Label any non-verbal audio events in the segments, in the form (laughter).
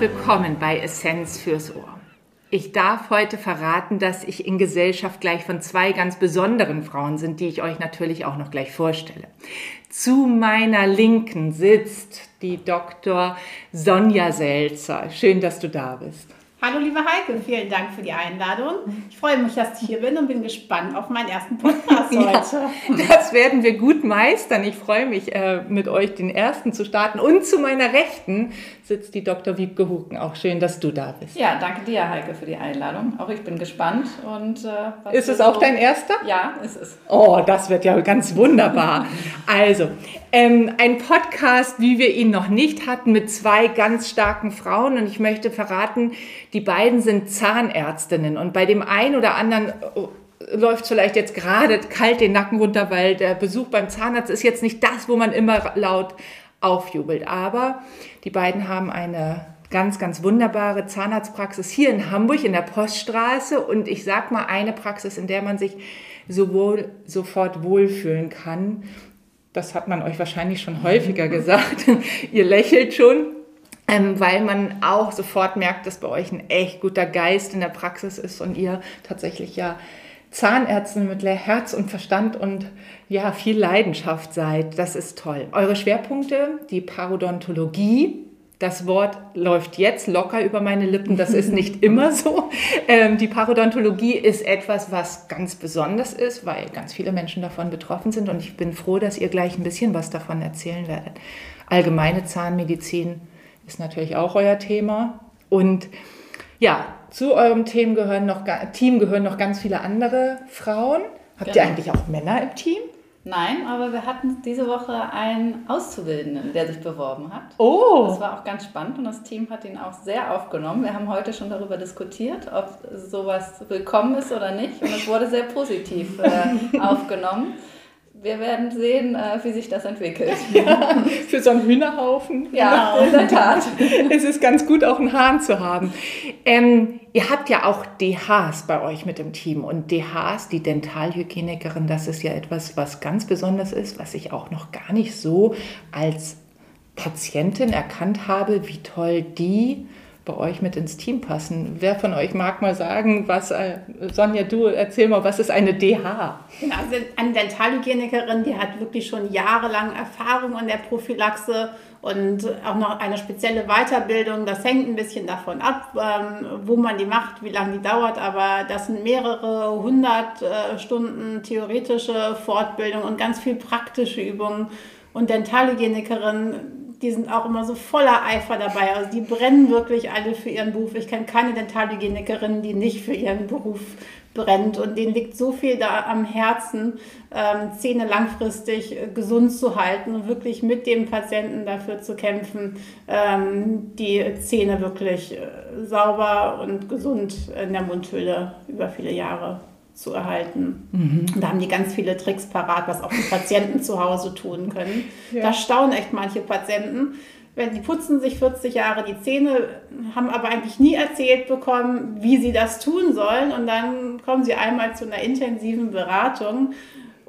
willkommen bei Essenz fürs Ohr. Ich darf heute verraten, dass ich in Gesellschaft gleich von zwei ganz besonderen Frauen sind, die ich euch natürlich auch noch gleich vorstelle. Zu meiner Linken sitzt die Dr. Sonja Selzer. Schön, dass du da bist. Hallo liebe Heike, vielen Dank für die Einladung. Ich freue mich, dass ich hier bin und bin gespannt auf meinen ersten Podcast (laughs) heute. Ja, das werden wir gut meistern. Ich freue mich, äh, mit euch den ersten zu starten. Und zu meiner Rechten sitzt die Dr. Wiebke Huken. Auch schön, dass du da bist. Ja, danke dir, Heike, für die Einladung. Auch ich bin gespannt. Und, äh, ist es auch so? dein erster? Ja, ist es. Oh, das wird ja ganz wunderbar. (laughs) also, ähm, ein Podcast, wie wir ihn noch nicht hatten, mit zwei ganz starken Frauen. Und ich möchte verraten, die beiden sind Zahnärztinnen. Und bei dem einen oder anderen äh, läuft vielleicht jetzt gerade kalt den Nacken runter, weil der Besuch beim Zahnarzt ist jetzt nicht das, wo man immer laut aufjubelt. Aber die beiden haben eine ganz, ganz wunderbare Zahnarztpraxis hier in Hamburg in der Poststraße. Und ich sag mal, eine Praxis, in der man sich sowohl sofort wohlfühlen kann. Das hat man euch wahrscheinlich schon häufiger (laughs) gesagt. (laughs) Ihr lächelt schon. Ähm, weil man auch sofort merkt, dass bei euch ein echt guter Geist in der Praxis ist und ihr tatsächlich ja Zahnärztin mit Herz und Verstand und ja, viel Leidenschaft seid. Das ist toll. Eure Schwerpunkte, die Parodontologie. Das Wort läuft jetzt locker über meine Lippen. Das ist nicht (laughs) immer so. Ähm, die Parodontologie ist etwas, was ganz besonders ist, weil ganz viele Menschen davon betroffen sind. Und ich bin froh, dass ihr gleich ein bisschen was davon erzählen werdet. Allgemeine Zahnmedizin ist natürlich auch euer Thema. Und ja, zu eurem Team gehören noch, Team gehören noch ganz viele andere Frauen. Habt genau. ihr eigentlich auch Männer im Team? Nein, aber wir hatten diese Woche einen Auszubildenden, der sich beworben hat. Oh! Das war auch ganz spannend und das Team hat ihn auch sehr aufgenommen. Wir haben heute schon darüber diskutiert, ob sowas willkommen ist oder nicht. Und es wurde sehr positiv äh, (laughs) aufgenommen wir werden sehen, äh, wie sich das entwickelt. (laughs) Ja, für so einen Hühnerhaufen. Ja, in der Tat. (laughs) es ist ganz gut, auch einen Hahn zu haben. Ähm, ihr habt ja auch DHs bei euch mit im Team. Und DHs, die Dentalhygienikerin, das ist ja etwas, was ganz besonders ist, was ich auch noch gar nicht so als Patientin erkannt habe, wie toll die bei euch mit ins Team passen. Wer von euch mag mal sagen, was, äh, Sonja, du erzähl mal, was ist eine DH? Genau, also eine Dentalhygienikerin, die hat wirklich schon jahrelang Erfahrung in der Prophylaxe und auch noch eine spezielle Weiterbildung. Das hängt ein bisschen davon ab, ähm, wo man die macht, wie lange die dauert, aber das sind mehrere hundert äh, Stunden theoretische Fortbildung und ganz viel praktische Übungen. Und Dentalhygienikerin die sind auch immer so voller Eifer dabei. Also die brennen wirklich alle für ihren Beruf. Ich kenne keine Dentalhygienikerin, die nicht für ihren Beruf brennt. Und denen liegt so viel da am Herzen, ähm, Zähne langfristig äh, gesund zu halten und wirklich mit dem Patienten dafür zu kämpfen, ähm, die Zähne wirklich äh, sauber und gesund in der Mundhülle über viele Jahre zu erhalten. Mhm. Da haben die ganz viele Tricks parat, was auch die Patienten zu Hause tun können. Ja. Da staunen echt manche Patienten. Wenn die putzen sich 40 Jahre die Zähne, haben aber eigentlich nie erzählt bekommen, wie sie das tun sollen. Und dann kommen sie einmal zu einer intensiven Beratung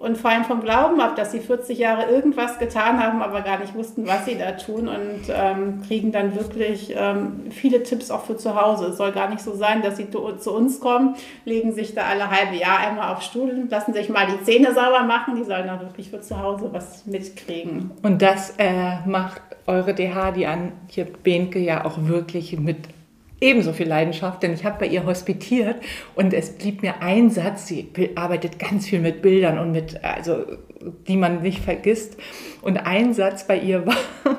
und fallen vom Glauben ab, dass sie 40 Jahre irgendwas getan haben, aber gar nicht wussten, was sie da tun und ähm, kriegen dann wirklich ähm, viele Tipps auch für zu Hause. Es soll gar nicht so sein, dass sie zu uns kommen, legen sich da alle halbe Jahr einmal auf Stuhl, lassen sich mal die Zähne sauber machen, die sollen dann wirklich für zu Hause was mitkriegen. Und das äh, macht eure DH, die Antje Behnke, ja auch wirklich mit ebenso viel Leidenschaft, denn ich habe bei ihr hospitiert und es blieb mir ein Satz, sie arbeitet ganz viel mit Bildern und mit, also die man nicht vergisst. Und ein Satz bei ihr war (laughs)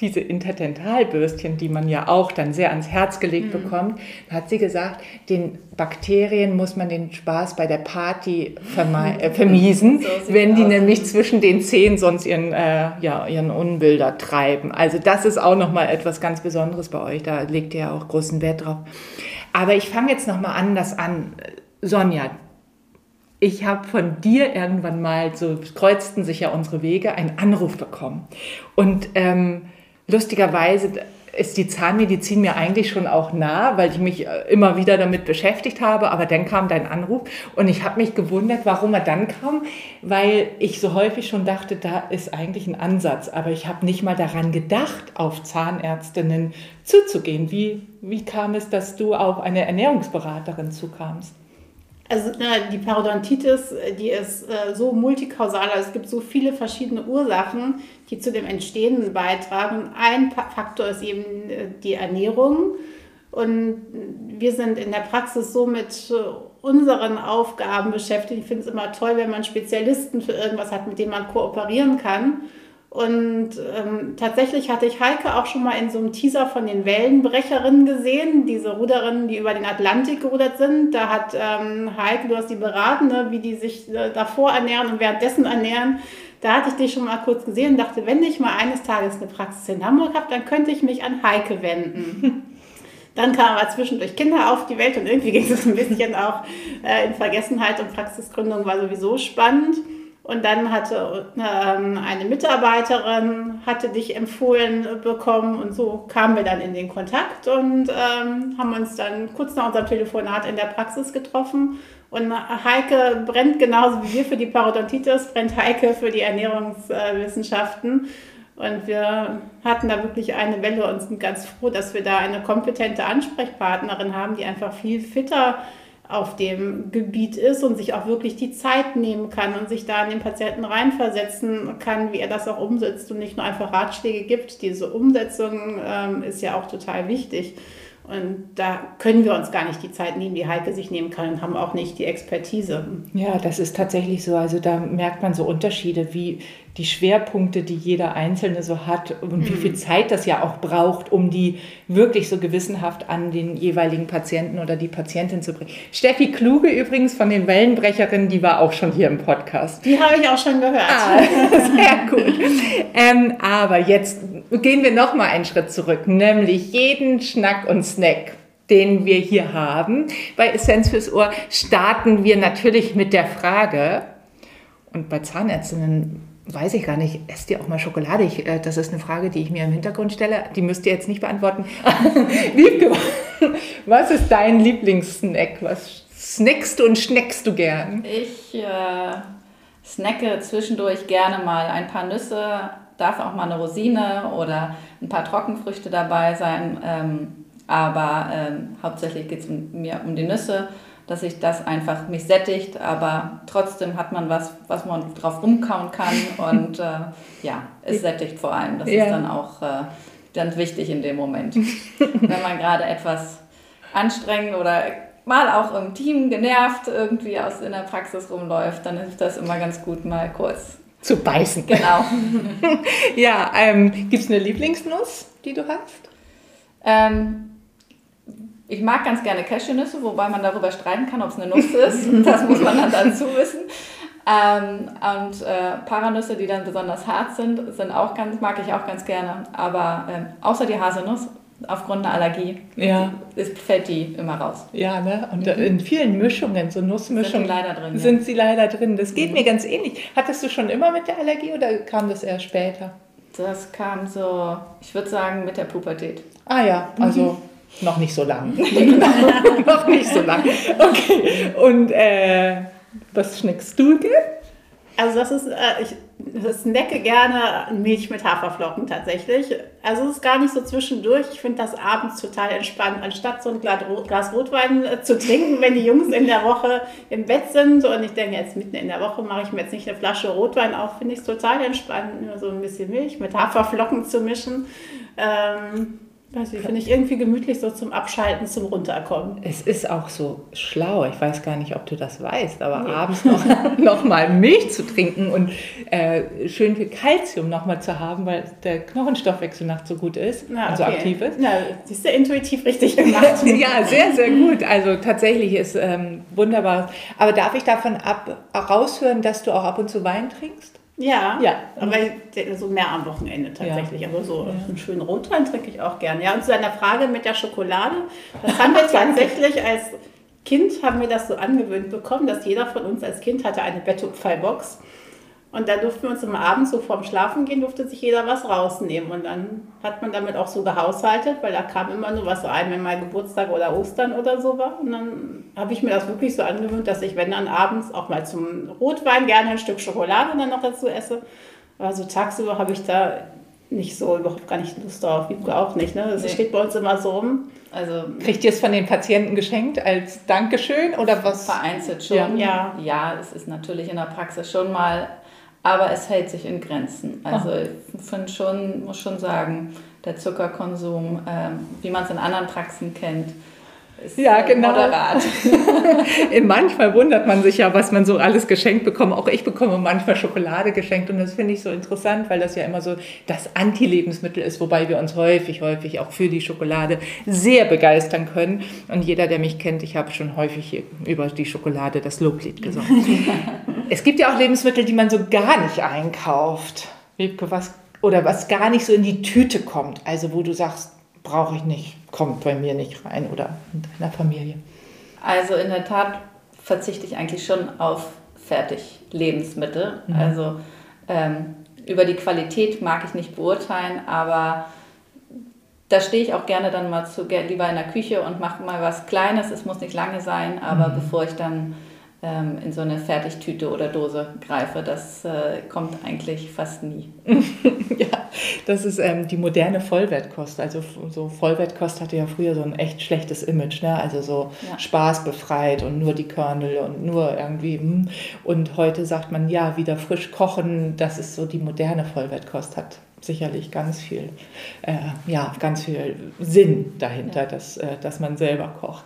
diese Interdentalbürstchen, die man ja auch dann sehr ans Herz gelegt mhm. bekommt. Da hat sie gesagt, den Bakterien muss man den Spaß bei der Party äh, (laughs) vermiesen, so wenn die aus. nämlich zwischen den Zehen sonst ihren, äh, ja, ihren Unbilder treiben. Also das ist auch nochmal etwas ganz Besonderes bei euch. Da legt ihr ja auch großen Wert drauf. Aber ich fange jetzt nochmal anders an. Sonja, ich habe von dir irgendwann mal, so kreuzten sich ja unsere Wege, einen Anruf bekommen. Und ähm, lustigerweise ist die Zahnmedizin mir eigentlich schon auch nah, weil ich mich äh, immer wieder damit beschäftigt habe. Aber dann kam dein Anruf und ich habe mich gewundert, warum er dann kam, weil ich so häufig schon dachte, da ist eigentlich ein Ansatz. Aber ich habe nicht mal daran gedacht, auf Zahnärztinnen zuzugehen. Wie, wie kam es, dass du auf eine Ernährungsberaterin zukamst? Also die Parodontitis, die ist äh, so multikausal, also es gibt so viele verschiedene Ursachen, die zu dem Entstehen beitragen. Ein Faktor ist eben äh, die Ernährung. Und wir sind in der Praxis so mit äh, unseren Aufgaben beschäftigt. Ich finde es immer toll, wenn man Spezialisten für irgendwas hat, mit denen man kooperieren kann. Und ähm, tatsächlich hatte ich Heike auch schon mal in so einem Teaser von den Wellenbrecherinnen gesehen, diese Ruderinnen, die über den Atlantik gerudert sind. Da hat ähm, Heike, du hast die beraten, ne, wie die sich äh, davor ernähren und währenddessen ernähren. Da hatte ich dich schon mal kurz gesehen und dachte, wenn ich mal eines Tages eine Praxis in Hamburg habe, dann könnte ich mich an Heike wenden. (laughs) Dann kamen aber zwischendurch Kinder auf die Welt und irgendwie ging es ein bisschen auch äh, in Vergessenheit und Praxisgründung war sowieso spannend. Und dann hatte ähm, eine Mitarbeiterin, hatte dich empfohlen bekommen und so kamen wir dann in den Kontakt und ähm, haben uns dann kurz nach unserem Telefonat in der Praxis getroffen. Und Heike brennt genauso wie wir für die Parodontitis, brennt Heike für die Ernährungswissenschaften. Und wir hatten da wirklich eine Welle und sind ganz froh, dass wir da eine kompetente Ansprechpartnerin haben, die einfach viel fitter ist auf dem Gebiet ist und sich auch wirklich die Zeit nehmen kann und sich da in den Patienten reinversetzen kann, wie er das auch umsetzt und nicht nur einfach Ratschläge gibt. Diese Umsetzung ähm, ist ja auch total wichtig. Und da können wir uns gar nicht die Zeit nehmen, die Heike sich nehmen kann und haben auch nicht die Expertise. Ja, das ist tatsächlich so. Also da merkt man so Unterschiede, wie die Schwerpunkte, die jeder Einzelne so hat und mhm. wie viel Zeit das ja auch braucht, um die wirklich so gewissenhaft an den jeweiligen Patienten oder die Patientin zu bringen. Steffi Kluge übrigens von den Wellenbrecherinnen, die war auch schon hier im Podcast. Die habe ich auch schon gehört. Ah, (laughs) sehr gut. ähm, aber jetzt gehen wir noch mal einen Schritt zurück, nämlich jeden Schnack und Snack den wir hier haben. Bei Essenz fürs Ohr starten wir natürlich mit der Frage, und bei Zahnärztinnen weiß ich gar nicht, esst ihr auch mal Schokolade? Ich, äh, das ist eine Frage, die ich mir im Hintergrund stelle. Die müsst ihr jetzt nicht beantworten. (laughs) was ist dein Lieblingssnack? Was snackst du und schneckst du gern? Ich äh, snacke zwischendurch gerne mal ein paar Nüsse, darf auch mal eine Rosine oder ein paar Trockenfrüchte dabei sein. Ähm, aber ähm, hauptsächlich geht es mir um die Nüsse dass sich das einfach mich sättigt, aber trotzdem hat man was, was man drauf rumkauen kann (laughs) und äh, ja, es sättigt vor allem. Das ja. ist dann auch äh, ganz wichtig in dem Moment. (laughs) Wenn man gerade etwas anstrengend oder mal auch im Team genervt irgendwie aus in der Praxis rumläuft, dann ist das immer ganz gut, mal kurz zu beißen. Genau. (laughs) ja, ähm, gibt es eine Lieblingsnuss, die du hast? Ähm, ich mag ganz gerne Cashewnüsse, wobei man darüber streiten kann, ob es eine Nuss ist. (laughs) Das muss man dann dazu wissen. Ähm, und äh, Paranüsse, die dann besonders hart sind, sind auch ganz, mag ich auch ganz gerne. Aber ähm, außer die Haselnuss, aufgrund einer Allergie, ja. ist, fällt die immer raus. Ja, ne? Und mhm. in vielen Mischungen, so Nussmischungen, sind, leider drin, sind ja. sie leider drin. Das geht mhm. mir ganz ähnlich. Hattest du schon immer mit der Allergie oder kam das erst später? Das kam so, ich würde sagen, mit der Pubertät. Ah ja, also. Mhm noch nicht so lang. (laughs) noch nicht so lang. Okay. Und äh, was schmeckst du dir? Also das ist, äh, ich snacke gerne Milch mit Haferflocken tatsächlich. Also es ist gar nicht so zwischendurch. Ich finde das abends total entspannt, anstatt so ein Glas Rotwein äh, zu trinken, wenn die Jungs in der Woche im Bett sind. Und ich denke, jetzt mitten in der Woche mache ich mir jetzt nicht eine Flasche Rotwein auf, finde ich es total entspannt, nur so ein bisschen Milch mit Haferflocken zu mischen. Ähm, Weiß ich, finde ich irgendwie gemütlich so zum Abschalten, zum Runterkommen. Es ist auch so schlau. Ich weiß gar nicht, ob du das weißt, aber nee. abends noch, (laughs) noch mal Milch zu trinken und äh, schön viel Kalzium noch mal zu haben, weil der Knochenstoffwechsel nachts so gut ist Na, und so aktiv ist. Na, siehst du intuitiv richtig gemacht. (laughs) ja, sehr, sehr gut. Also tatsächlich ist ähm, wunderbar. Aber darf ich davon ab, raushören, dass du auch ab und zu Wein trinkst? Ja, ja. aber so mehr am Wochenende tatsächlich. Ja. Aber so ja. einen schönen Rotwein trinke ich auch gerne. Ja, und zu deiner Frage mit der Schokolade, das haben wir (laughs) tatsächlich als Kind haben wir das so angewöhnt bekommen, dass jeder von uns als Kind hatte eine Bett-Box. Und da durften wir uns immer abends so vorm Schlafen gehen, durfte sich jeder was rausnehmen. Und dann hat man damit auch so gehaushaltet, weil da kam immer nur was rein, wenn mal Geburtstag oder Ostern oder so war. Und dann habe ich mir das wirklich so angewöhnt, dass ich, wenn dann abends auch mal zum Rotwein gerne ein Stück Schokolade dann noch dazu esse. Aber so tagsüber habe ich da nicht so, überhaupt gar nicht Lust drauf. Wiebke auch nicht. Ne? Das nee. steht bei uns immer so rum. Also, Kriegt ihr es von den Patienten geschenkt als Dankeschön oder was? Vereinzelt schon. Ja. ja, es ist natürlich in der Praxis schon mal aber es hält sich in Grenzen. Also ich finde schon, muss schon sagen, der Zuckerkonsum, äh, wie man es in anderen Praxen kennt, ist ja, genau. moderat. (laughs) manchmal wundert man sich ja, was man so alles geschenkt bekommt. Auch ich bekomme manchmal Schokolade geschenkt und das finde ich so interessant, weil das ja immer so das Anti-Lebensmittel ist, wobei wir uns häufig, häufig auch für die Schokolade sehr begeistern können. Und jeder, der mich kennt, ich habe schon häufig über die Schokolade das Loblied gesungen. (laughs) es gibt ja auch Lebensmittel, die man so gar nicht einkauft. Wiebke, was oder was gar nicht so in die Tüte kommt. Also wo du sagst, brauche ich nicht, kommt bei mir nicht rein oder in deiner Familie? Also in der Tat verzichte ich eigentlich schon auf Fertiglebensmittel. Mhm. Also ähm, über die Qualität mag ich nicht beurteilen, aber da stehe ich auch gerne dann mal zu, lieber in der Küche und mache mal was Kleines. Es muss nicht lange sein, aber mhm. bevor ich dann ähm, in so eine Fertigtüte oder Dose greife. Das äh, kommt eigentlich fast nie. (laughs) ja, das ist ähm, die moderne Vollwertkost. Also so Vollwertkost hatte ja früher so ein echt schlechtes Image, ne? also so ja. spaßbefreit und nur die Körnel und nur irgendwie. Hm. Und heute sagt man, ja, wieder frisch kochen, das ist so die moderne Vollwertkost, hat sicherlich ganz viel, äh, ja, ganz viel Sinn dahinter, ja. dass, äh, dass man selber kocht.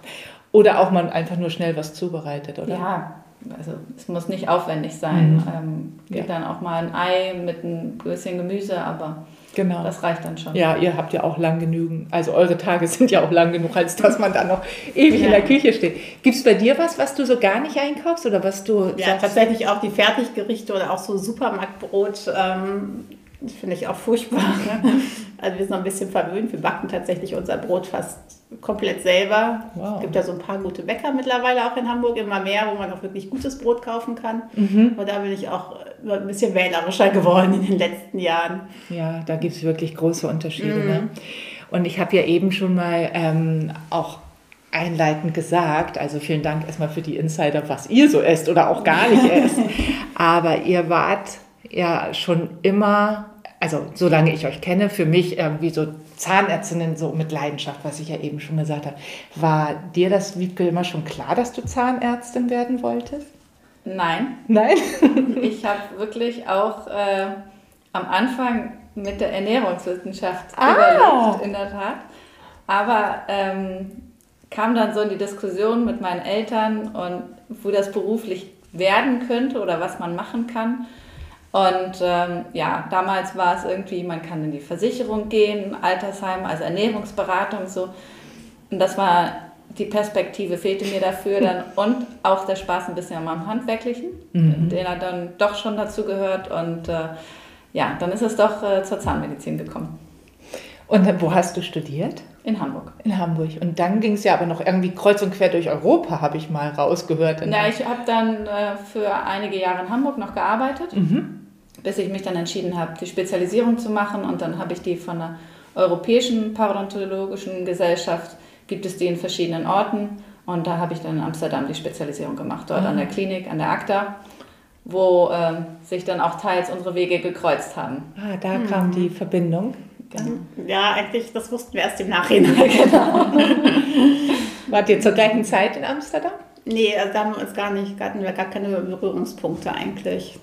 Oder auch man einfach nur schnell was zubereitet, oder? Ja, also es muss nicht aufwendig sein. Mhm. Ähm, geht ja. dann auch mal ein Ei mit ein bisschen Gemüse, aber genau. das reicht dann schon. Ja, ihr habt ja auch lang genügend, also eure Tage (laughs) sind ja auch lang genug, als dass man dann noch ewig ja. in der Küche steht. Gibt es bei dir was, was du so gar nicht einkaufst oder was du Ja, sagst? tatsächlich auch die Fertiggerichte oder auch so Supermarktbrot. Ähm, finde ich auch furchtbar. (laughs) Ne? Also wir sind noch ein bisschen verwöhnt. Wir backen tatsächlich unser Brot fast komplett selber. Wow. Es gibt ja so ein paar gute Bäcker mittlerweile auch in Hamburg, immer mehr, wo man auch wirklich gutes Brot kaufen kann. Mhm. Und da bin ich auch ein bisschen wählerischer geworden in den letzten Jahren. Ja, da gibt es wirklich große Unterschiede. Mhm. Ne? Und ich habe ja eben schon mal ähm, auch einleitend gesagt, also vielen Dank erstmal für die Insider, was ihr so esst oder auch gar nicht (laughs) esst. Aber ihr wart ja schon immer, also solange ich euch kenne, für mich irgendwie so Zahnärztinnen so mit Leidenschaft, was ich ja eben schon gesagt habe. War dir das, Wiebke, immer schon klar, dass du Zahnärztin werden wolltest? Nein. Nein? (laughs) ich habe wirklich auch äh, am Anfang mit der Ernährungswissenschaft ah. überlegt, in der Tat. Aber ähm, kam dann so in die Diskussion mit meinen Eltern und wo das beruflich werden könnte oder was man machen kann. Und ähm, ja, damals war es irgendwie, man kann in die Versicherung gehen, Altersheim, also Ernährungsberatung so. Und das war die Perspektive fehlte mir dafür (laughs) dann und auch der Spaß ein bisschen meinem Handwerklichen, mhm. den er dann doch schon dazu gehört. Und äh, ja, dann ist es doch äh, zur Zahnmedizin gekommen. Und wo hast du studiert? In Hamburg. In Hamburg. Und dann ging es ja aber noch irgendwie kreuz und quer durch Europa, habe ich mal rausgehört. Ja, ich habe dann äh, für einige Jahre in Hamburg noch gearbeitet. Mhm bis ich mich dann entschieden habe, die Spezialisierung zu machen. Und dann habe ich die von der Europäischen Parodontologischen Gesellschaft, gibt es die in verschiedenen Orten. Und da habe ich dann in Amsterdam die Spezialisierung gemacht, dort mhm. an der Klinik, an der ACTA, wo ähm, sich dann auch teils unsere Wege gekreuzt haben. Ah, da mhm. kam die Verbindung. Genau. Ja, eigentlich, das wussten wir erst im Nachhinein. (laughs) genau. Wart ihr zur gleichen Zeit in Amsterdam? Nee, also da haben wir uns gar nicht, hatten wir gar keine Berührungspunkte eigentlich.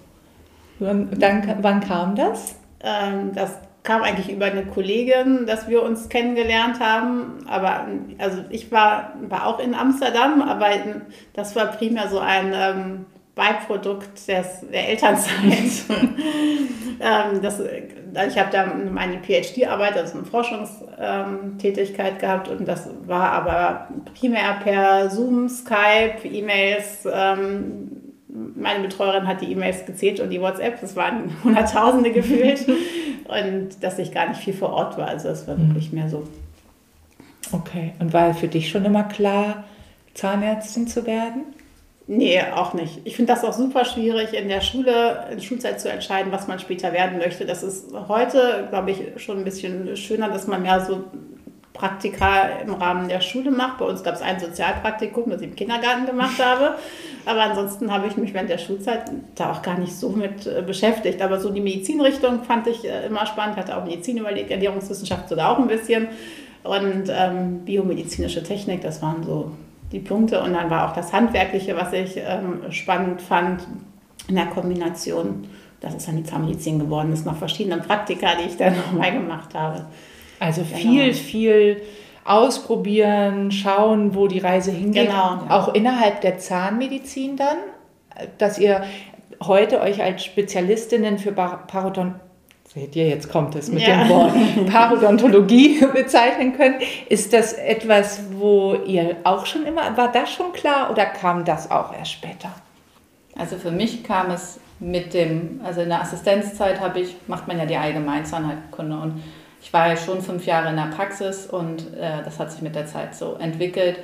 Dann, wann kam das? Ähm, das kam eigentlich über eine Kollegin, dass wir uns kennengelernt haben. Aber also ich war, war auch in Amsterdam, aber das war primär so ein ähm, Beiprodukt des, der Elternzeit. (laughs) ähm, das, ich habe da meine PhD-Arbeit, also eine Forschungstätigkeit gehabt und das war aber primär per Zoom, Skype, E-Mails, ähm, meine Betreuerin hat die E-Mails gezählt und die WhatsApp, das waren (laughs) Hunderttausende gefühlt. (laughs) und dass ich gar nicht viel vor Ort war. Also es war mhm. wirklich mehr so. Okay, und war für dich schon immer klar, Zahnärztin zu werden? Nee, auch nicht. Ich finde das auch super schwierig, in der Schule, in der Schulzeit zu entscheiden, was man später werden möchte. Das ist heute, glaube ich, schon ein bisschen schöner, dass man mehr so Praktika im Rahmen der Schule macht. Bei uns gab es ein Sozialpraktikum, das ich im Kindergarten gemacht habe. Aber ansonsten habe ich mich während der Schulzeit da auch gar nicht so mit äh, beschäftigt. Aber so die Medizinrichtung fand ich äh, immer spannend, hatte auch Medizin überlegt, Ernährungswissenschaft sogar auch ein bisschen. Und ähm, biomedizinische Technik, das waren so die Punkte. Und dann war auch das Handwerkliche, was ich ähm, spannend fand in der Kombination. Das ist dann die Zahnmedizin geworden, das ist noch verschiedene Praktika, die ich dann (laughs) nochmal gemacht habe. Also genau. viel, viel ausprobieren, schauen, wo die Reise hingeht. Genau. Auch innerhalb der Zahnmedizin dann, dass ihr heute euch als Spezialistinnen für Parodont seht ihr, jetzt kommt es mit ja. dem Wort Parodontologie (laughs) bezeichnen können. Ist das etwas, wo ihr auch schon immer, war das schon klar oder kam das auch erst später? Also für mich kam es mit dem, also in der Assistenzzeit habe ich, macht man ja die Allgemeinzahnheilkunde und ich war ja schon fünf Jahre in der Praxis und äh, das hat sich mit der Zeit so entwickelt.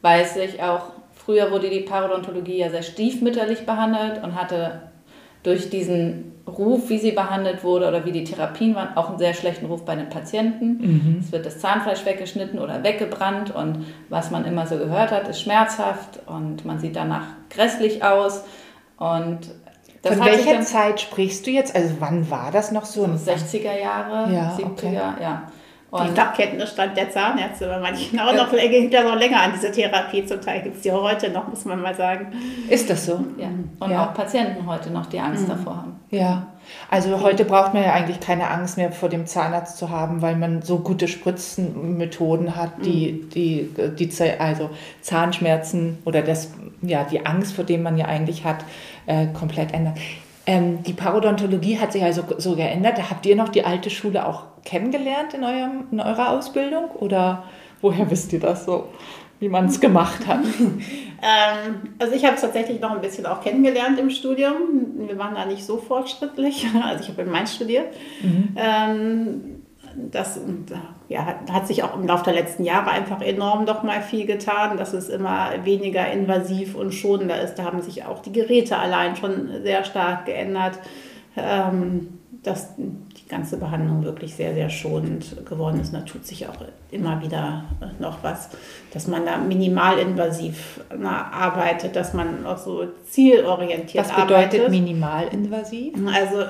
Weiß ich auch, früher wurde die Parodontologie ja sehr stiefmütterlich behandelt und hatte durch diesen Ruf, wie sie behandelt wurde oder wie die Therapien waren, auch einen sehr schlechten Ruf bei den Patienten. Mhm. Es wird das Zahnfleisch weggeschnitten oder weggebrannt und was man immer so gehört hat, ist schmerzhaft und man sieht danach grässlich aus. Und das Von welcher Zeit sprichst du jetzt? Also wann war das noch so? 60er Jahre, ja, 70er, okay. ja. Und die Fachkenntnisstand der Zahnärzte bei manchen auch noch, ja noch länger an diese Therapie. Zum Teil gibt es die heute noch, muss man mal sagen. Ist das so? Ja. Und ja. auch Patienten heute noch die Angst mhm. davor haben. Ja. Also heute braucht man ja eigentlich keine Angst mehr vor dem Zahnarzt zu haben, weil man so gute Spritzenmethoden hat, die, mhm. die, die also Zahnschmerzen oder das, ja, die Angst, vor dem man ja eigentlich hat, äh, komplett ändern. Ähm, die Parodontologie hat sich also so geändert. Habt ihr noch die alte Schule auch kennengelernt in, eurem, in eurer Ausbildung? Oder woher wisst ihr das so, wie man es gemacht hat? (laughs) ähm, also ich habe es tatsächlich noch ein bisschen auch kennengelernt im Studium. Wir waren da nicht so fortschrittlich. (laughs) Also ich habe in Mainz studiert. Mhm. Ähm, das ja, hat sich auch im Laufe der letzten Jahre einfach enorm doch mal viel getan, dass es immer weniger invasiv und schonender ist. Da haben sich auch die Geräte allein schon sehr stark geändert. Ähm, die ganze Behandlung wirklich sehr, sehr schonend geworden ist. Und da tut sich auch immer wieder noch was, dass man da minimalinvasiv arbeitet, dass man auch so zielorientiert arbeitet. Was bedeutet arbeitet. minimalinvasiv? Also,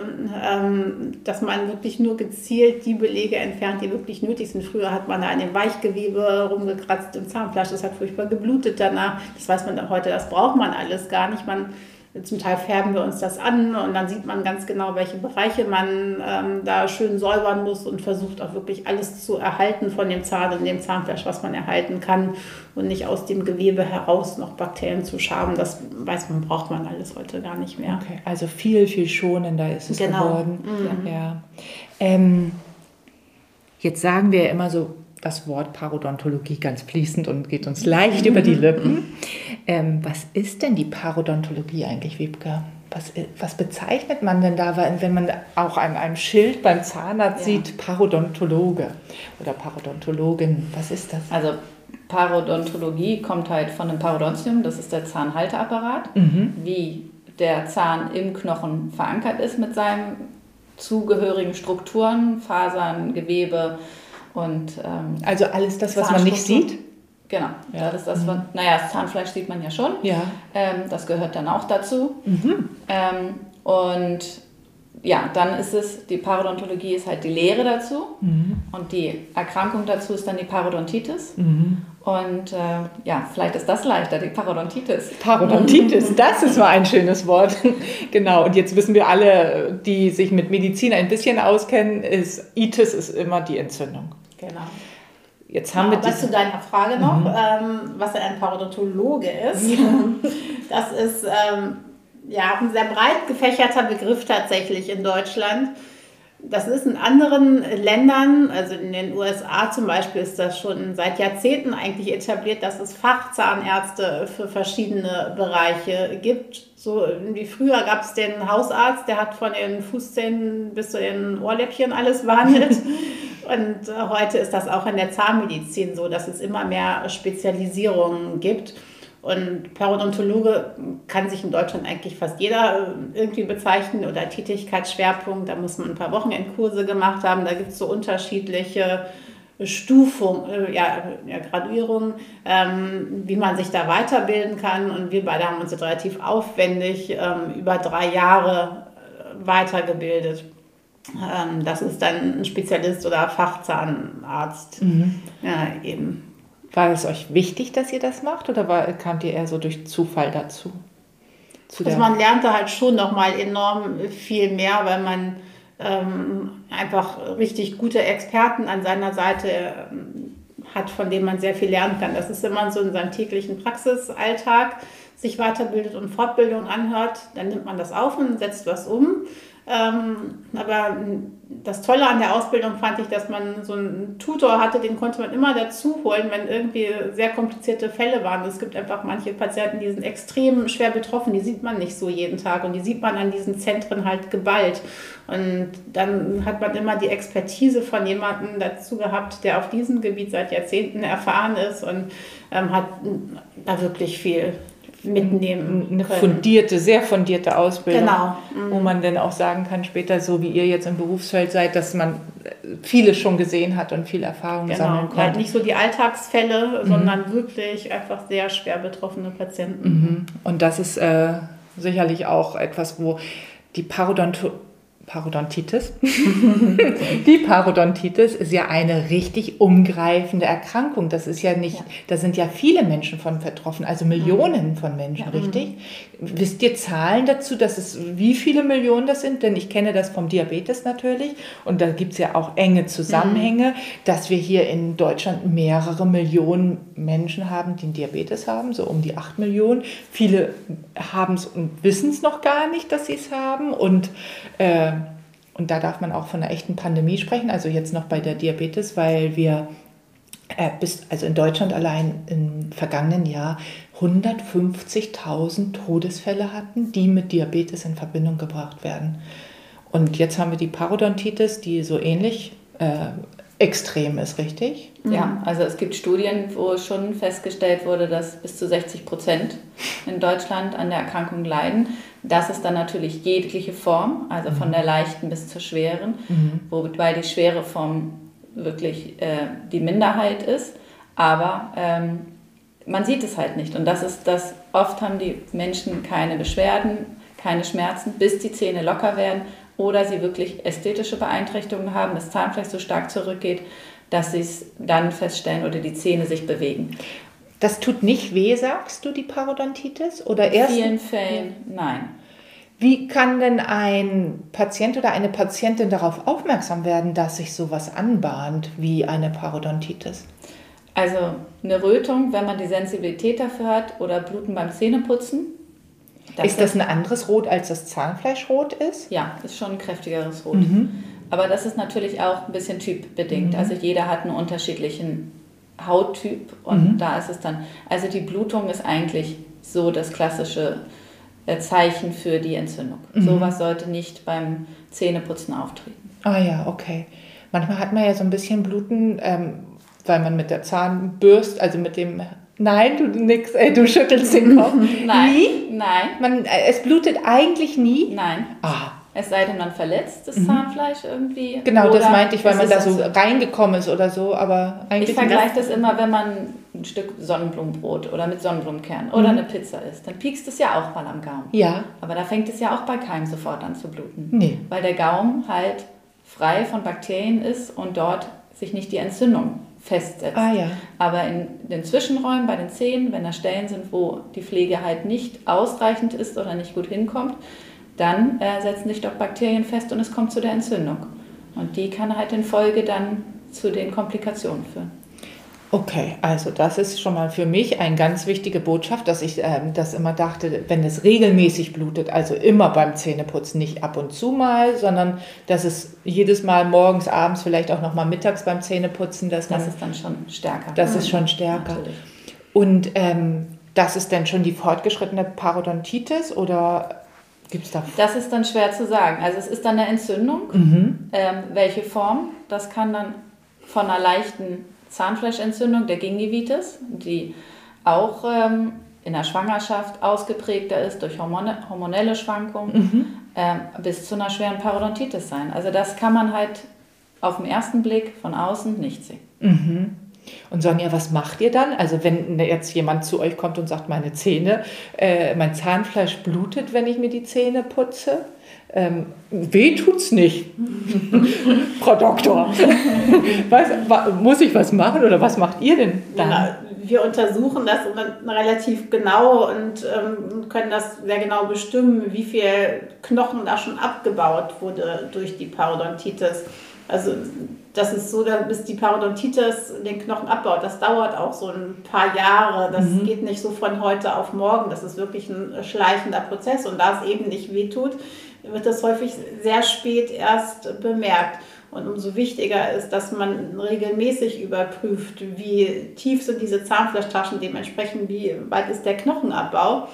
ähm, dass man wirklich nur gezielt die Belege entfernt, die wirklich nötig sind. Früher hat man da an dem Weichgewebe rumgekratzt im Zahnfleisch, das hat furchtbar geblutet danach. Das weiß man heute, das braucht man alles gar nicht. Man zum Teil färben wir uns das an und dann sieht man ganz genau, welche Bereiche man ähm, da schön säubern muss und versucht auch wirklich alles zu erhalten von dem Zahn und dem Zahnfleisch, was man erhalten kann und nicht aus dem Gewebe heraus noch Bakterien zu schaben. Das weiß man, braucht man alles heute gar nicht mehr. Okay, also viel, viel schonender ist es genau. geworden. Mhm. Ja. Ähm, jetzt sagen wir ja immer so, das Wort Parodontologie ganz fließend und geht uns leicht über die Lippen. Ähm, was ist denn die Parodontologie eigentlich, Wiebke? Was, was, bezeichnet man denn da, wenn man auch an einem Schild beim Zahnarzt ja. sieht, Parodontologe oder Parodontologin? Was ist das? Also Parodontologie kommt halt von dem Parodontium, das ist der Zahnhalteapparat, mhm. wie der Zahn im Knochen verankert ist mit seinen zugehörigen Strukturen, Fasern, Gewebe, und, ähm, also alles das, was man nicht sieht? Genau, ja. das ist das, was, naja, das Zahnfleisch sieht man ja schon. Ja. Ähm, das gehört dann auch dazu. Mhm. Ähm, und ja, dann ist es, die Parodontologie ist halt die Lehre dazu mhm. und die Erkrankung dazu ist dann die Parodontitis. Mhm. Und äh, ja, vielleicht ist das leichter, die Parodontitis. Parodontitis, (laughs) das ist mal ein schönes Wort. (laughs) genau, und jetzt wissen wir alle, die sich mit Medizin ein bisschen auskennen, ist Itis ist immer die Entzündung. Genau. Jetzt haben ja, wir was zu deiner Frage noch, mhm. ähm, was ein Parodontologe ist. Ja. (laughs) Das ist ähm, ja ein sehr breit gefächerter Begriff tatsächlich in Deutschland. Das ist in anderen Ländern, also in den USA zum Beispiel, ist das schon seit Jahrzehnten eigentlich etabliert, dass es Fachzahnärzte für verschiedene Bereiche gibt. So wie früher gab es den Hausarzt, der hat von den Fußzähnen bis zu den Ohrläppchen alles behandelt. (laughs) Und heute ist das auch in der Zahnmedizin so, dass es immer mehr Spezialisierungen gibt. Und Parodontologe kann sich in Deutschland eigentlich fast jeder äh, irgendwie bezeichnen oder Tätigkeitsschwerpunkt. Da muss man ein paar Wochenendkurse gemacht haben. Da gibt es so unterschiedliche Stufung, äh, ja, ja, Graduierung, ähm, wie man sich da weiterbilden kann. Und wir beide haben uns jetzt relativ aufwendig ähm, über drei Jahre äh, weitergebildet. Ähm, das ist dann ein Spezialist oder Fachzahnarzt. Mhm. Ja, eben. War es euch wichtig, dass ihr das macht oder war, kamt ihr eher so durch Zufall dazu? Zu also man lernte halt schon nochmal enorm viel mehr, weil man ähm, einfach richtig gute Experten an seiner Seite ähm, hat, von denen man sehr viel lernen kann. Das ist immer so in seinem täglichen Praxisalltag, sich weiterbildet und Fortbildung anhört, dann nimmt man das auf und setzt was um. Ähm, aber das Tolle an der Ausbildung fand ich, dass man so einen Tutor hatte, den konnte man immer dazu holen, wenn irgendwie sehr komplizierte Fälle waren. Es gibt einfach manche Patienten, die sind extrem schwer betroffen, die sieht man nicht so jeden Tag und die sieht man an diesen Zentren halt geballt. Und dann hat man immer die Expertise von jemandem dazu gehabt, der auf diesem Gebiet seit Jahrzehnten erfahren ist und ähm, hat da wirklich viel mitnehmen. Eine können. fundierte, sehr fundierte Ausbildung. Genau. Mhm. Wo man dann auch sagen kann, später, so wie ihr jetzt im Berufsfeld seid, dass man vieles schon gesehen hat und viel Erfahrung genau. sammeln konnte. Halt nicht so die Alltagsfälle, mhm. sondern wirklich einfach sehr schwer betroffene Patienten. Mhm. Und das ist äh, sicherlich auch etwas, wo die Parodonto Parodontitis. (laughs) die Parodontitis ist ja eine richtig umgreifende Erkrankung. Das ist ja nicht, ja. da sind ja viele Menschen von betroffen, also Millionen mhm. von Menschen, ja. richtig? Wisst ihr Zahlen dazu, dass es, wie viele Millionen das sind? Denn ich kenne das vom Diabetes natürlich und da gibt es ja auch enge Zusammenhänge, mhm. dass wir hier in Deutschland mehrere Millionen Menschen haben, die einen Diabetes haben, so um die acht Millionen. Viele haben es und wissen es noch gar nicht, dass sie es haben und äh, und da darf man auch von einer echten Pandemie sprechen, also jetzt noch bei der Diabetes, weil wir äh, bis, also in Deutschland allein im vergangenen Jahr 150.000 Todesfälle hatten, die mit Diabetes in Verbindung gebracht werden. Und jetzt haben wir die Parodontitis, die so ähnlich äh, extrem ist, richtig? Ja, also es gibt Studien, wo schon festgestellt wurde, dass bis zu 60 Prozent in Deutschland an der Erkrankung leiden. Das ist dann natürlich jegliche Form, also von mhm. der leichten bis zur schweren, mhm. wobei die schwere Form wirklich äh, die Minderheit ist. Aber ähm, man sieht es halt nicht. Und das ist das, oft haben die Menschen keine Beschwerden, keine Schmerzen, bis die Zähne locker werden oder sie wirklich ästhetische Beeinträchtigungen haben, das Zahnfleisch so stark zurückgeht, dass sie es dann feststellen oder die Zähne sich bewegen. Das tut nicht weh, sagst du, die Parodontitis? Oder erst? In vielen Fällen nein. Wie kann denn ein Patient oder eine Patientin darauf aufmerksam werden, dass sich sowas anbahnt wie eine Parodontitis? Also eine Rötung, wenn man die Sensibilität dafür hat, oder Bluten beim Zähneputzen. Das ist das ein anderes Rot, als das Zahnfleischrot ist? Ja, ist schon ein kräftigeres Rot. Mhm. Aber das ist natürlich auch ein bisschen typbedingt. Mhm. Also jeder hat einen unterschiedlichen Hauttyp und mhm. da ist es dann, also die Blutung ist eigentlich so das klassische äh, Zeichen für die Entzündung. Mhm. Sowas sollte nicht beim Zähneputzen auftreten. Ah ja, okay. Manchmal hat man ja so ein bisschen Bluten, ähm, weil man mit der Zahnbürste, also mit dem Nein, du nix, äh, du schüttelst den Kopf. (laughs) nein, nie? nein. Man, äh, es blutet eigentlich nie. Nein. Ah, es sei denn, man verletzt das mhm. Zahnfleisch irgendwie. Genau, das meinte ich, weil man da so reingekommen ist oder so, aber eigentlich. Ich vergleiche das immer, wenn man ein Stück Sonnenblumenbrot oder mit Sonnenblumenkern mhm. oder eine Pizza isst, dann piekst es ja auch mal am Gaumen. Ja. Aber da fängt es ja auch bei keinem sofort an zu bluten. Nee. Weil der Gaumen halt frei von Bakterien ist und dort sich nicht die Entzündung festsetzt. Ah, ja. Aber in den Zwischenräumen bei den Zähnen, wenn da Stellen sind, wo die Pflege halt nicht ausreichend ist oder nicht gut hinkommt, dann äh, setzen sich doch Bakterien fest und es kommt zu der Entzündung. Und die kann halt in Folge dann zu den Komplikationen führen. Okay, also das ist schon mal für mich eine ganz wichtige Botschaft, dass ich ähm, das immer dachte, wenn es regelmäßig blutet, also immer beim Zähneputzen, nicht ab und zu mal, sondern dass es jedes Mal morgens, abends, vielleicht auch noch mal mittags beim Zähneputzen, dass das man, ist dann schon stärker. Das mhm. ist schon stärker. Natürlich. Und ähm, das ist dann schon die fortgeschrittene Parodontitis oder Gibt's da? Das ist dann schwer zu sagen. Also es ist dann eine Entzündung. Mhm. Ähm, welche Form? Das kann dann von einer leichten Zahnfleischentzündung der Gingivitis, die auch ähm, in der Schwangerschaft ausgeprägter ist durch Hormone, hormonelle Schwankungen, mhm. ähm, bis zu einer schweren Parodontitis sein. Also das kann man halt auf den ersten Blick von außen nicht sehen. Mhm. Und Sonja, was macht ihr dann? Also wenn jetzt jemand zu euch kommt und sagt, meine Zähne, äh, mein Zahnfleisch blutet, wenn ich mir die Zähne putze. Ähm, weh tut's nicht, (laughs) Frau Doktor. (laughs) was, muss ich was machen oder was macht ihr denn dann? Ja, wir untersuchen das relativ genau und ähm, können das sehr genau bestimmen, wie viel Knochen da schon abgebaut wurde durch die Parodontitis. Also das ist so, bis die Parodontitis den Knochen abbaut, das dauert auch so ein paar Jahre. Das mhm. geht nicht so von heute auf morgen. Das ist wirklich ein schleichender Prozess. Und da es eben nicht wehtut, wird das häufig sehr spät erst bemerkt. Und umso wichtiger ist, dass man regelmäßig überprüft, wie tief sind diese Zahnfleischtaschen, dementsprechend wie weit ist der Knochenabbau.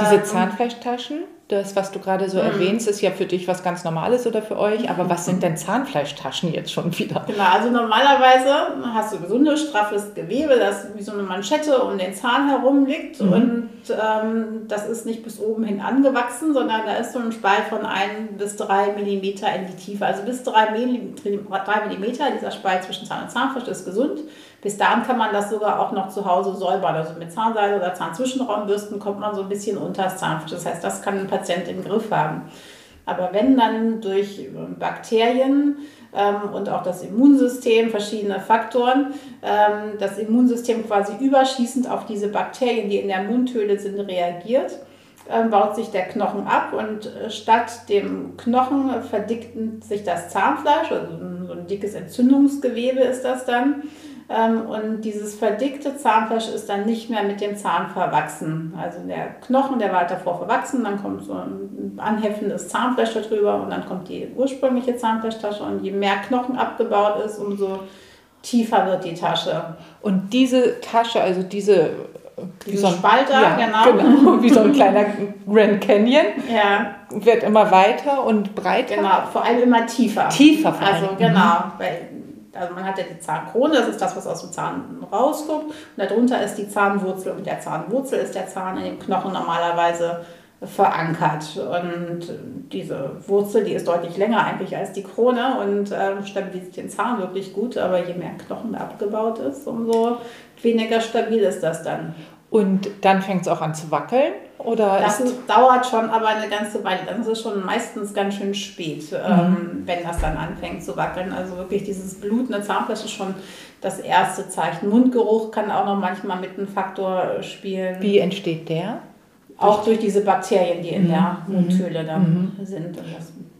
Diese ähm, Zahnfleischtaschen? Das, was du gerade so mhm. erwähnst, ist ja für dich was ganz Normales oder für euch. Aber was sind denn Zahnfleischtaschen jetzt schon wieder? Genau, also normalerweise hast du gesundes, straffes Gewebe, das wie so eine Manschette um den Zahn herum liegt. Mhm. Und ähm, das ist nicht bis oben hin angewachsen, sondern da ist so ein Spalt von 1 bis 3 mm in die Tiefe. Also bis 3 mm, 3 dieser Spalt zwischen Zahn und Zahnfleisch ist gesund. Bis dahin kann man das sogar auch noch zu Hause säubern. Also mit Zahnseide oder Zahnzwischenraumbürsten kommt man so ein bisschen unter das Zahnfleisch. Das heißt, das kann ein Patient im Griff haben. Aber wenn dann durch ähm, Bakterien ähm, und auch das Immunsystem, verschiedene Faktoren, ähm, das Immunsystem quasi überschießend auf diese Bakterien, die in der Mundhöhle sind, reagiert, ähm, baut sich der Knochen ab und äh, statt dem Knochen verdickt sich das Zahnfleisch, also so ein dickes Entzündungsgewebe ist das dann. Ähm, und dieses verdickte Zahnfleisch ist dann nicht mehr mit dem Zahn verwachsen. Also der Knochen, der war halt davor verwachsen, dann kommt so ein anheftendes Zahnfleisch darüber und dann kommt die ursprüngliche Zahnfleischtasche. Und je mehr Knochen abgebaut ist, umso tiefer wird die Tasche. Und diese Tasche, also diese wie so ein Spalter, ja, genau. genau. Wie so ein (laughs) kleiner Grand Canyon. Ja. Wird immer weiter und breiter. Genau, vor allem immer tiefer. Tiefer vor allem. Also genau, mhm. weil also man hat ja die Zahnkrone, das ist das, was aus dem Zahn rausguckt. Und darunter ist die Zahnwurzel und der Zahnwurzel ist der Zahn in dem Knochen normalerweise verankert. Und diese Wurzel, die ist deutlich länger eigentlich als die Krone und äh, stabilisiert den Zahn wirklich gut. Aber je mehr Knochen abgebaut ist, umso weniger stabil ist das dann. Und dann fängt es auch an zu wackeln? Oder das dauert schon aber eine ganze Weile. Das ist schon meistens ganz schön spät, mhm. ähm, wenn das dann anfängt zu wackeln. Also wirklich dieses Blut in der Zahnfleisch ist schon das erste Zeichen. Mundgeruch kann auch noch manchmal mit einem Faktor spielen. Wie entsteht der? Auch durch diese Bakterien, die in mhm. der Mundhöhle dann mhm. sind. Und,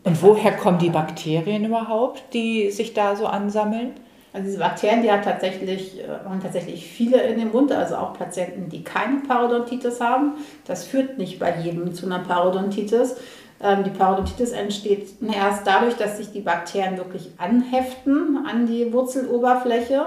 Und woher kommen die Bakterien überhaupt, die sich da so ansammeln? Also diese Bakterien, die hat tatsächlich, äh, haben tatsächlich viele in dem Mund, also auch Patienten, die keine Parodontitis haben. Das führt nicht bei jedem zu einer Parodontitis. Ähm, die Parodontitis entsteht erst dadurch, dass sich die Bakterien wirklich anheften an die Wurzeloberfläche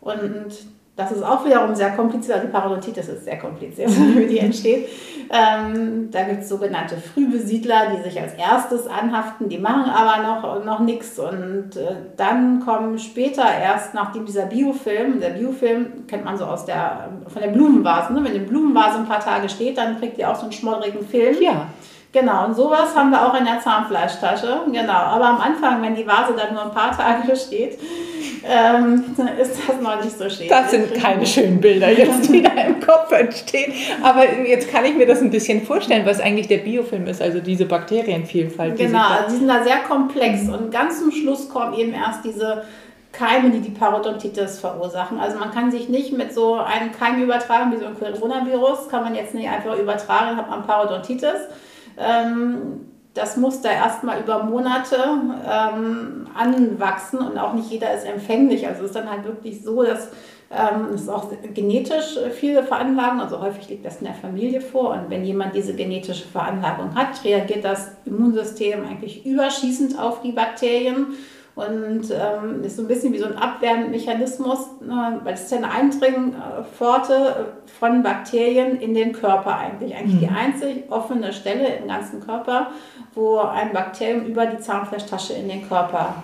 und das ist auch wiederum sehr kompliziert. Also die Parodontitis ist sehr kompliziert, (laughs) wie die entsteht. Ähm, da gibt es sogenannte Frühbesiedler, die sich als erstes anhaften, die machen aber noch, noch nichts. Und äh, dann kommen später erst, nachdem dieser Biofilm, der Biofilm kennt man so aus der, von der Blumenvase, ne? wenn die Blumenvase ein paar Tage steht, dann kriegt ihr auch so einen schmoddrigen Film. Ja. Genau, und sowas haben wir auch in der Zahnfleischtasche. Genau, aber am Anfang, wenn die Vase dann nur ein paar Tage (laughs) steht, ähm, ist das noch nicht so schön. Das sind keine schönen Bilder jetzt, die da im Kopf entstehen. Aber jetzt kann ich mir das ein bisschen vorstellen, was eigentlich der Biofilm ist, also diese Bakterienvielfalt. Die genau, die sind da sehr komplex und ganz zum Schluss kommen eben erst diese Keime, die die Parodontitis verursachen. Also man kann sich nicht mit so einem Keim übertragen, wie so ein Coronavirus, kann man jetzt nicht einfach übertragen, hat man Parodontitis das muss da erstmal über Monate ähm, anwachsen und auch nicht jeder ist empfänglich. Also es ist dann halt wirklich so, dass ähm, es auch genetisch viele Veranlagen, also häufig liegt das in der Familie vor. Und wenn jemand diese genetische Veranlagung hat, reagiert das Immunsystem eigentlich überschießend auf die Bakterien und ähm, ist so ein bisschen wie so ein Abwehrmechanismus, äh, weil es ist ja eine Eindringpforte von Bakterien in den Körper eigentlich. Eigentlich mhm. die einzig offene Stelle im ganzen Körper, wo ein Bakterium über die Zahnfleischtasche in den Körper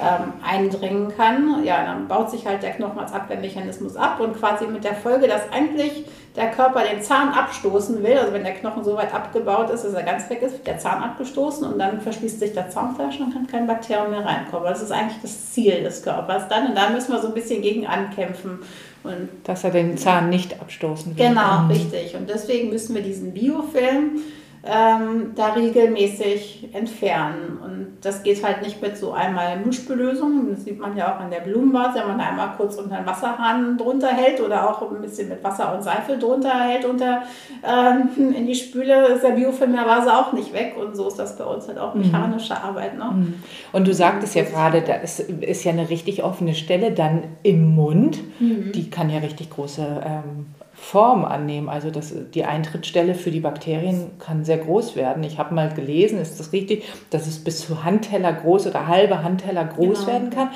ähm, eindringen kann. Ja, dann baut sich halt der Knochen als Abwehrmechanismus ab und quasi mit der Folge, dass eigentlich der Körper den Zahn abstoßen will, also wenn der Knochen so weit abgebaut ist, dass er ganz weg ist, wird der Zahn abgestoßen und dann verschließt sich der Zahnfleisch und kann kein Bakterium mehr reinkommen. Das ist eigentlich das Ziel des Körpers dann und da müssen wir so ein bisschen gegen ankämpfen. Und Dass er den Zahn nicht abstoßen will. Genau, mhm. richtig. Und deswegen müssen wir diesen Biofilm ähm, da regelmäßig entfernen. Und das geht halt nicht mit so einmal Mischbelösung. Das sieht man ja auch in der Blumenvase, wenn man da einmal kurz unter den Wasserhahn drunter hält oder auch ein bisschen mit Wasser und Seife drunter hält unter, ähm, (laughs) in die Spüle, ist der Biofilm der Vase auch nicht weg. Und so ist das bei uns halt auch mhm. mechanische mhm. Arbeit. Ne? Mhm. Und du sagtest ja gerade, da ist, ist ja eine richtig offene Stelle dann im Mund. Mhm. Die kann ja richtig große ähm, Form annehmen. Also das, die Eintrittsstelle für die Bakterien kann sehr groß werden. Ich habe mal gelesen, ist das richtig, dass es bis zu Handteller groß oder halbe Handteller groß genau. werden kann.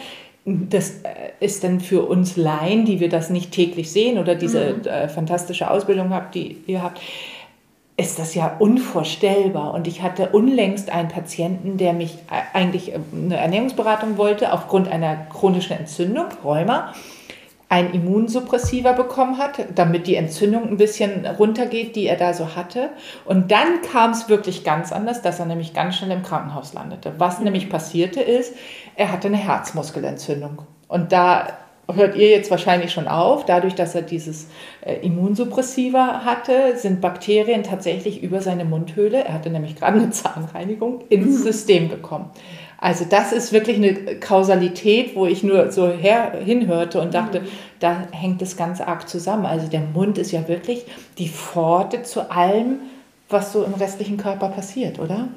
Das äh, ist dann für uns Laien, die wir das nicht täglich sehen oder diese mhm. äh, fantastische Ausbildung habt, die ihr habt, ist das ja unvorstellbar. Und ich hatte unlängst einen Patienten, der mich äh, eigentlich äh, eine Ernährungsberatung wollte aufgrund einer chronischen Entzündung, Rheuma ein Immunsuppressiva bekommen hat, damit die Entzündung ein bisschen runtergeht, die er da so hatte. Und dann kam es wirklich ganz anders, dass er nämlich ganz schnell im Krankenhaus landete. Was mhm. nämlich passierte ist, er hatte eine Herzmuskelentzündung. Und da hört ihr jetzt wahrscheinlich schon auf, dadurch, dass er dieses äh, Immunsuppressiva hatte, sind Bakterien tatsächlich über seine Mundhöhle, er hatte nämlich gerade eine Zahnreinigung, ins mhm. System gekommen. Also das ist wirklich eine Kausalität, wo ich nur so her, hinhörte und dachte, mhm. da hängt das ganz arg zusammen. Also der Mund ist ja wirklich die Pforte zu allem, was so im restlichen Körper passiert, oder?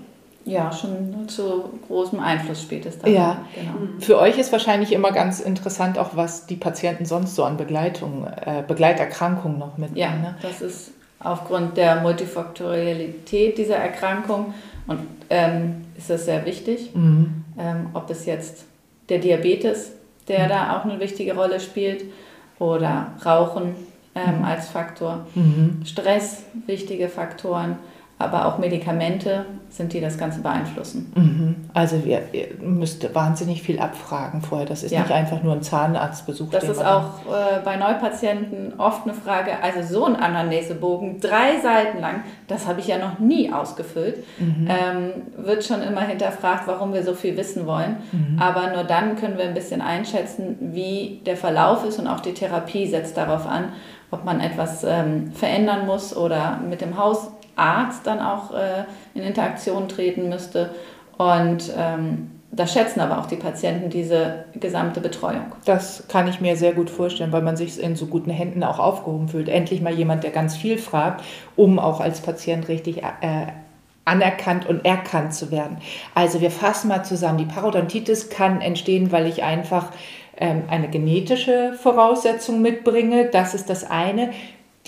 Ja, schon zu großem Einfluss spielt es da. Ja, genau. Mhm. Für euch ist wahrscheinlich immer ganz interessant, auch was die Patienten sonst so an Begleitung, äh, Begleiterkrankungen noch mitnehmen. Ja, ne? das ist aufgrund der Multifaktorialität dieser Erkrankung und ähm, ist das sehr wichtig. Mhm. Ähm, ob es jetzt der Diabetes, der mhm. da auch eine wichtige Rolle spielt, oder Rauchen ähm, mhm. als Faktor, mhm. Stress, wichtige Faktoren aber auch Medikamente sind, die das Ganze beeinflussen. Mhm. Also ihr, ihr müsst wahnsinnig viel abfragen vorher. Das ist ja. nicht einfach nur ein Zahnarztbesuch. Das ist auch äh, bei Neupatienten oft eine Frage. Also so ein Anamnesebogen, drei Seiten lang, das habe ich ja noch nie ausgefüllt. Mhm. Ähm, wird schon immer hinterfragt, warum wir so viel wissen wollen. Mhm. Aber nur dann können wir ein bisschen einschätzen, wie der Verlauf ist und auch die Therapie setzt darauf an, ob man etwas ähm, verändern muss oder mit dem Haus Arzt dann auch äh, in Interaktion treten müsste. Und ähm, das schätzen aber auch die Patienten, diese gesamte Betreuung. Das kann ich mir sehr gut vorstellen, weil man sich in so guten Händen auch aufgehoben fühlt. Endlich mal jemand, der ganz viel fragt, um auch als Patient richtig äh, anerkannt und erkannt zu werden. Also wir fassen mal zusammen. Die Parodontitis kann entstehen, weil ich einfach ähm, eine genetische Voraussetzung mitbringe. Das ist das eine.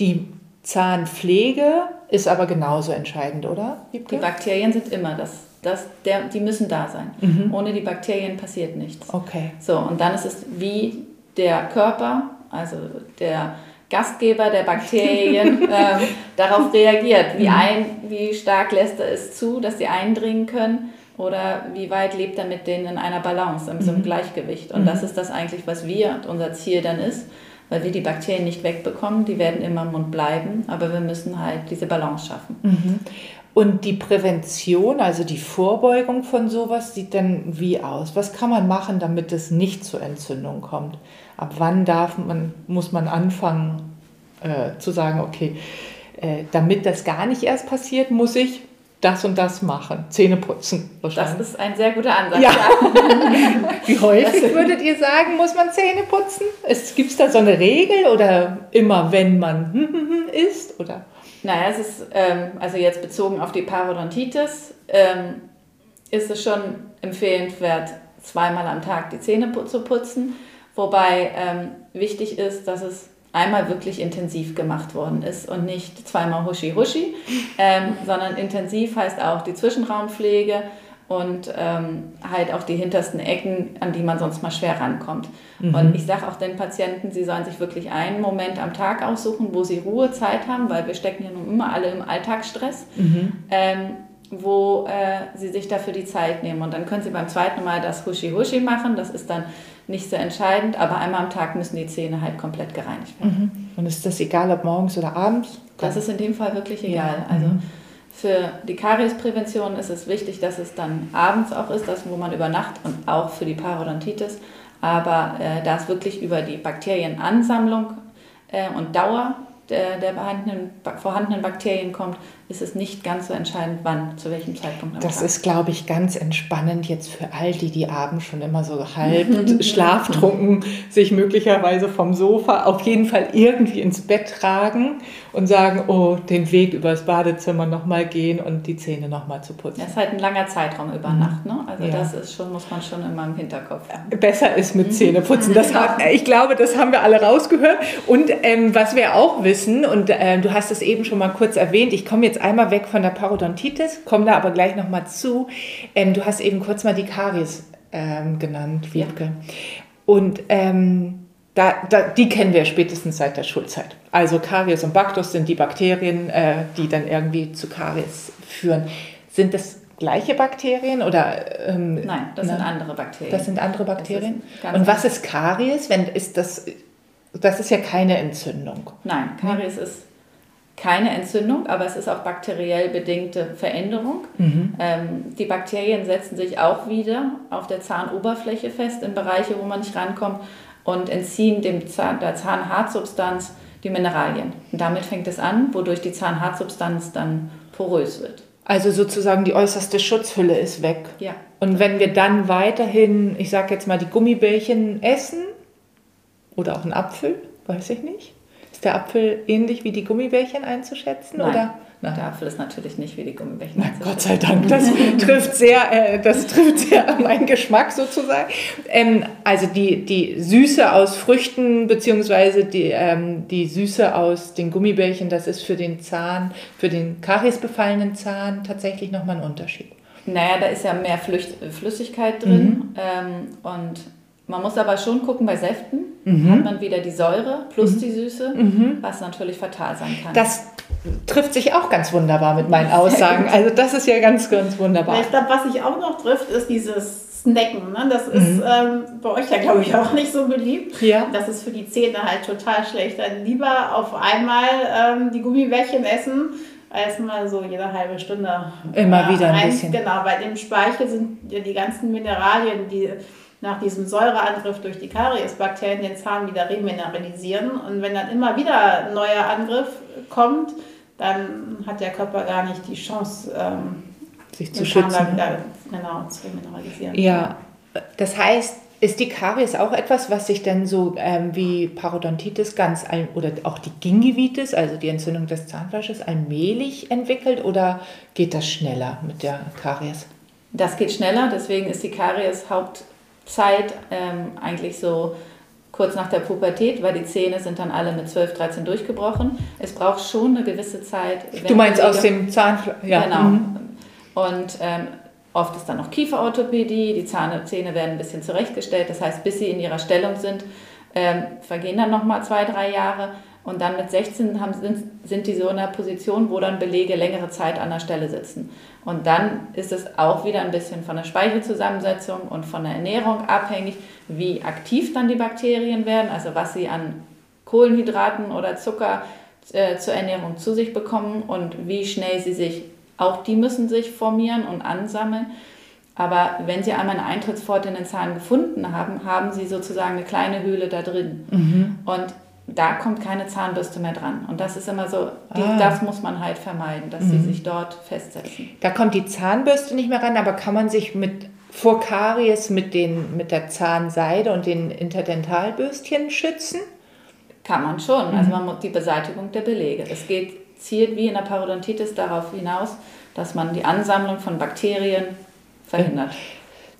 Die Zahnpflege ist aber genauso entscheidend, oder? Wiebke? Die Bakterien sind immer das. das der, die müssen da sein. Mhm. Ohne die Bakterien passiert nichts. Okay. So, und dann ist es wie der Körper, also der Gastgeber der Bakterien, (laughs) ähm, darauf reagiert. Wie, mhm. ein, wie stark lässt er es zu, dass sie eindringen können? Oder wie weit lebt er mit denen in einer Balance, in so einem mhm. Gleichgewicht? Und mhm. das ist das eigentlich, was wir, unser Ziel dann ist weil wir die Bakterien nicht wegbekommen, die werden immer im Mund bleiben, aber wir müssen halt diese Balance schaffen. Mhm. Und die Prävention, also die Vorbeugung von sowas, sieht dann wie aus? Was kann man machen, damit es nicht zur Entzündung kommt? Ab wann darf man, muss man anfangen äh, zu sagen, okay, äh, damit das gar nicht erst passiert, muss ich das und das machen. Zähne putzen. Das ist ein sehr guter Ansatz. Ja. (laughs) Wie häufig würdet ihr sagen, muss man Zähne putzen? Gibt es da so eine Regel oder immer, wenn man (laughs) isst? Oder? Naja, es ist, ähm, also jetzt bezogen auf die Parodontitis, ähm, ist es schon empfehlenswert, zweimal am Tag die Zähne zu putzen. Wobei ähm, wichtig ist, dass es einmal wirklich intensiv gemacht worden ist und nicht zweimal huschi-huschi, ähm, (laughs) sondern intensiv heißt auch die Zwischenraumpflege und ähm, halt auch die hintersten Ecken, an die man sonst mal schwer rankommt. Mhm. Und ich sage auch den Patienten, sie sollen sich wirklich einen Moment am Tag aussuchen, wo sie Ruhezeit haben, weil wir stecken ja nun immer alle im Alltagsstress. Mhm. Ähm, wo äh, Sie sich dafür die Zeit nehmen. Und dann können Sie beim zweiten Mal das Huschi-Huschi machen. Das ist dann nicht so entscheidend, aber einmal am Tag müssen die Zähne halt komplett gereinigt werden. Mhm. Und ist das egal, ob morgens oder abends? Das ist in dem Fall wirklich egal. Ja. Also mhm. für die Kariesprävention ist es wichtig, dass es dann abends auch ist, das, wo man übernachtet und auch für die Parodontitis. Aber äh, da es wirklich über die Bakterienansammlung äh, und Dauer der, der vorhandenen Bakterien kommt, ist es nicht ganz so entscheidend, wann, zu welchem Zeitpunkt. das Tag. ist, glaube ich, ganz entspannend jetzt für all die, die abends schon immer so halb (laughs) schlaftrunken sich möglicherweise vom Sofa auf jeden Fall irgendwie ins Bett tragen und sagen, oh, den Weg übers Badezimmer nochmal gehen und die Zähne nochmal zu putzen. Das ist halt ein langer Zeitraum über mhm. Nacht, ne? Also ja. das ist schon, muss man schon immer im Hinterkopf haben. Besser ist mit mhm. Zähneputzen. Das (laughs) hat, ich glaube, das haben wir alle rausgehört. Und ähm, was wir auch wissen, und äh, du hast es eben schon mal kurz erwähnt, ich komme jetzt jetzt einmal weg von der Parodontitis, komme da aber gleich nochmal zu. Ähm, du hast eben kurz mal die Karies ähm, genannt, Wiebke. Ja. Und ähm, da, da, die kennen wir spätestens seit der Schulzeit. Also Karies und Bactus sind die Bakterien, äh, die dann irgendwie zu Karies führen. Sind das gleiche Bakterien oder? Ähm, Nein, das na, sind andere Bakterien. Das sind andere Bakterien. Und was ist Karies? Wenn ist das? Das ist ja keine Entzündung. Nein, Karies ist keine Entzündung, aber es ist auch bakteriell bedingte Veränderung. Mhm. Ähm, die Bakterien setzen sich auch wieder auf der Zahnoberfläche fest, in Bereiche, wo man nicht rankommt, und entziehen dem Zahn, der Zahnhartsubstanz die Mineralien. Und damit fängt es an, wodurch die Zahnhartsubstanz dann porös wird. Also sozusagen die äußerste Schutzhülle ist weg. Ja. Und wenn wir dann weiterhin, ich sage jetzt mal, die Gummibärchen essen oder auch einen Apfel, weiß ich nicht, der Apfel ähnlich wie die Gummibärchen einzuschätzen? Nein. Oder? Nein. Der Apfel ist natürlich nicht wie die Gummibärchen. Na, Gott sei Dank, das (laughs) trifft sehr, äh, das trifft sehr meinen Geschmack sozusagen. Ähm, also die, die Süße aus Früchten beziehungsweise die, ähm, die Süße aus den Gummibärchen, das ist für den Zahn, für den kariesbefallenen Zahn tatsächlich nochmal ein Unterschied. Naja, da ist ja mehr Flüssigkeit drin mhm. ähm, und man muss aber schon gucken, bei Säften mhm. hat man wieder die Säure plus mhm. die Süße, mhm. was natürlich fatal sein kann. Das trifft sich auch ganz wunderbar mit meinen Aussagen. Also das ist ja ganz, ganz wunderbar. Ich glaube, was sich auch noch trifft, ist dieses Snacken. Ne? Das ist mhm. ähm, bei euch ja, glaube ich, auch nicht so beliebt. Ja. Das ist für die Zähne halt total schlecht. Dann lieber auf einmal ähm, die Gummibärchen essen, als mal so jede halbe Stunde. Immer wieder ein, ein bisschen. Genau, bei dem Speichel sind ja die ganzen Mineralien, die nach diesem Säureangriff durch die Kariesbakterien den Zahn wieder remineralisieren. Und wenn dann immer wieder ein neuer Angriff kommt, dann hat der Körper gar nicht die Chance, ähm, sich zu schützen. Wieder, genau, zu remineralisieren. Ja, das heißt, ist die Karies auch etwas, was sich dann so ähm, wie Parodontitis ganz all, oder auch die Gingivitis, also die Entzündung des Zahnfleisches, allmählich entwickelt oder geht das schneller mit der Karies? Das geht schneller, deswegen ist die Karies Haupt, Zeit, ähm, eigentlich so kurz nach der Pubertät, weil die Zähne sind dann alle mit 12, 13 durchgebrochen. Es braucht schon eine gewisse Zeit. Du meinst aus dem Zahnfleisch? Ja. Genau. Mhm. Und ähm, oft ist dann noch Kieferorthopädie, die Zähne werden ein bisschen zurechtgestellt. Das heißt, bis sie in ihrer Stellung sind, ähm, vergehen dann nochmal zwei, drei Jahre. Und dann mit 16 haben, sind, sind die so in der Position, wo dann Belege längere Zeit an der Stelle sitzen. Und dann ist es auch wieder ein bisschen von der Speichelzusammensetzung und von der Ernährung abhängig, wie aktiv dann die Bakterien werden, also was sie an Kohlenhydraten oder Zucker äh, zur Ernährung zu sich bekommen und wie schnell sie sich, auch die müssen sich formieren und ansammeln. Aber wenn Sie einmal eine Eintrittspforte in den Zahn gefunden haben, haben Sie sozusagen eine kleine Höhle da drin. Mhm. Und da kommt keine Zahnbürste mehr dran. Und das ist immer so, die, ah. das muss man halt vermeiden, dass mhm. sie sich dort festsetzen. Da kommt die Zahnbürste nicht mehr ran, aber kann man sich mit vor Karies mit, den, mit der Zahnseide und den Interdentalbürstchen schützen? Kann man schon. Mhm. Also man muss die Beseitigung der Belege. Das geht, zielt wie in der Parodontitis darauf hinaus, dass man die Ansammlung von Bakterien verhindert.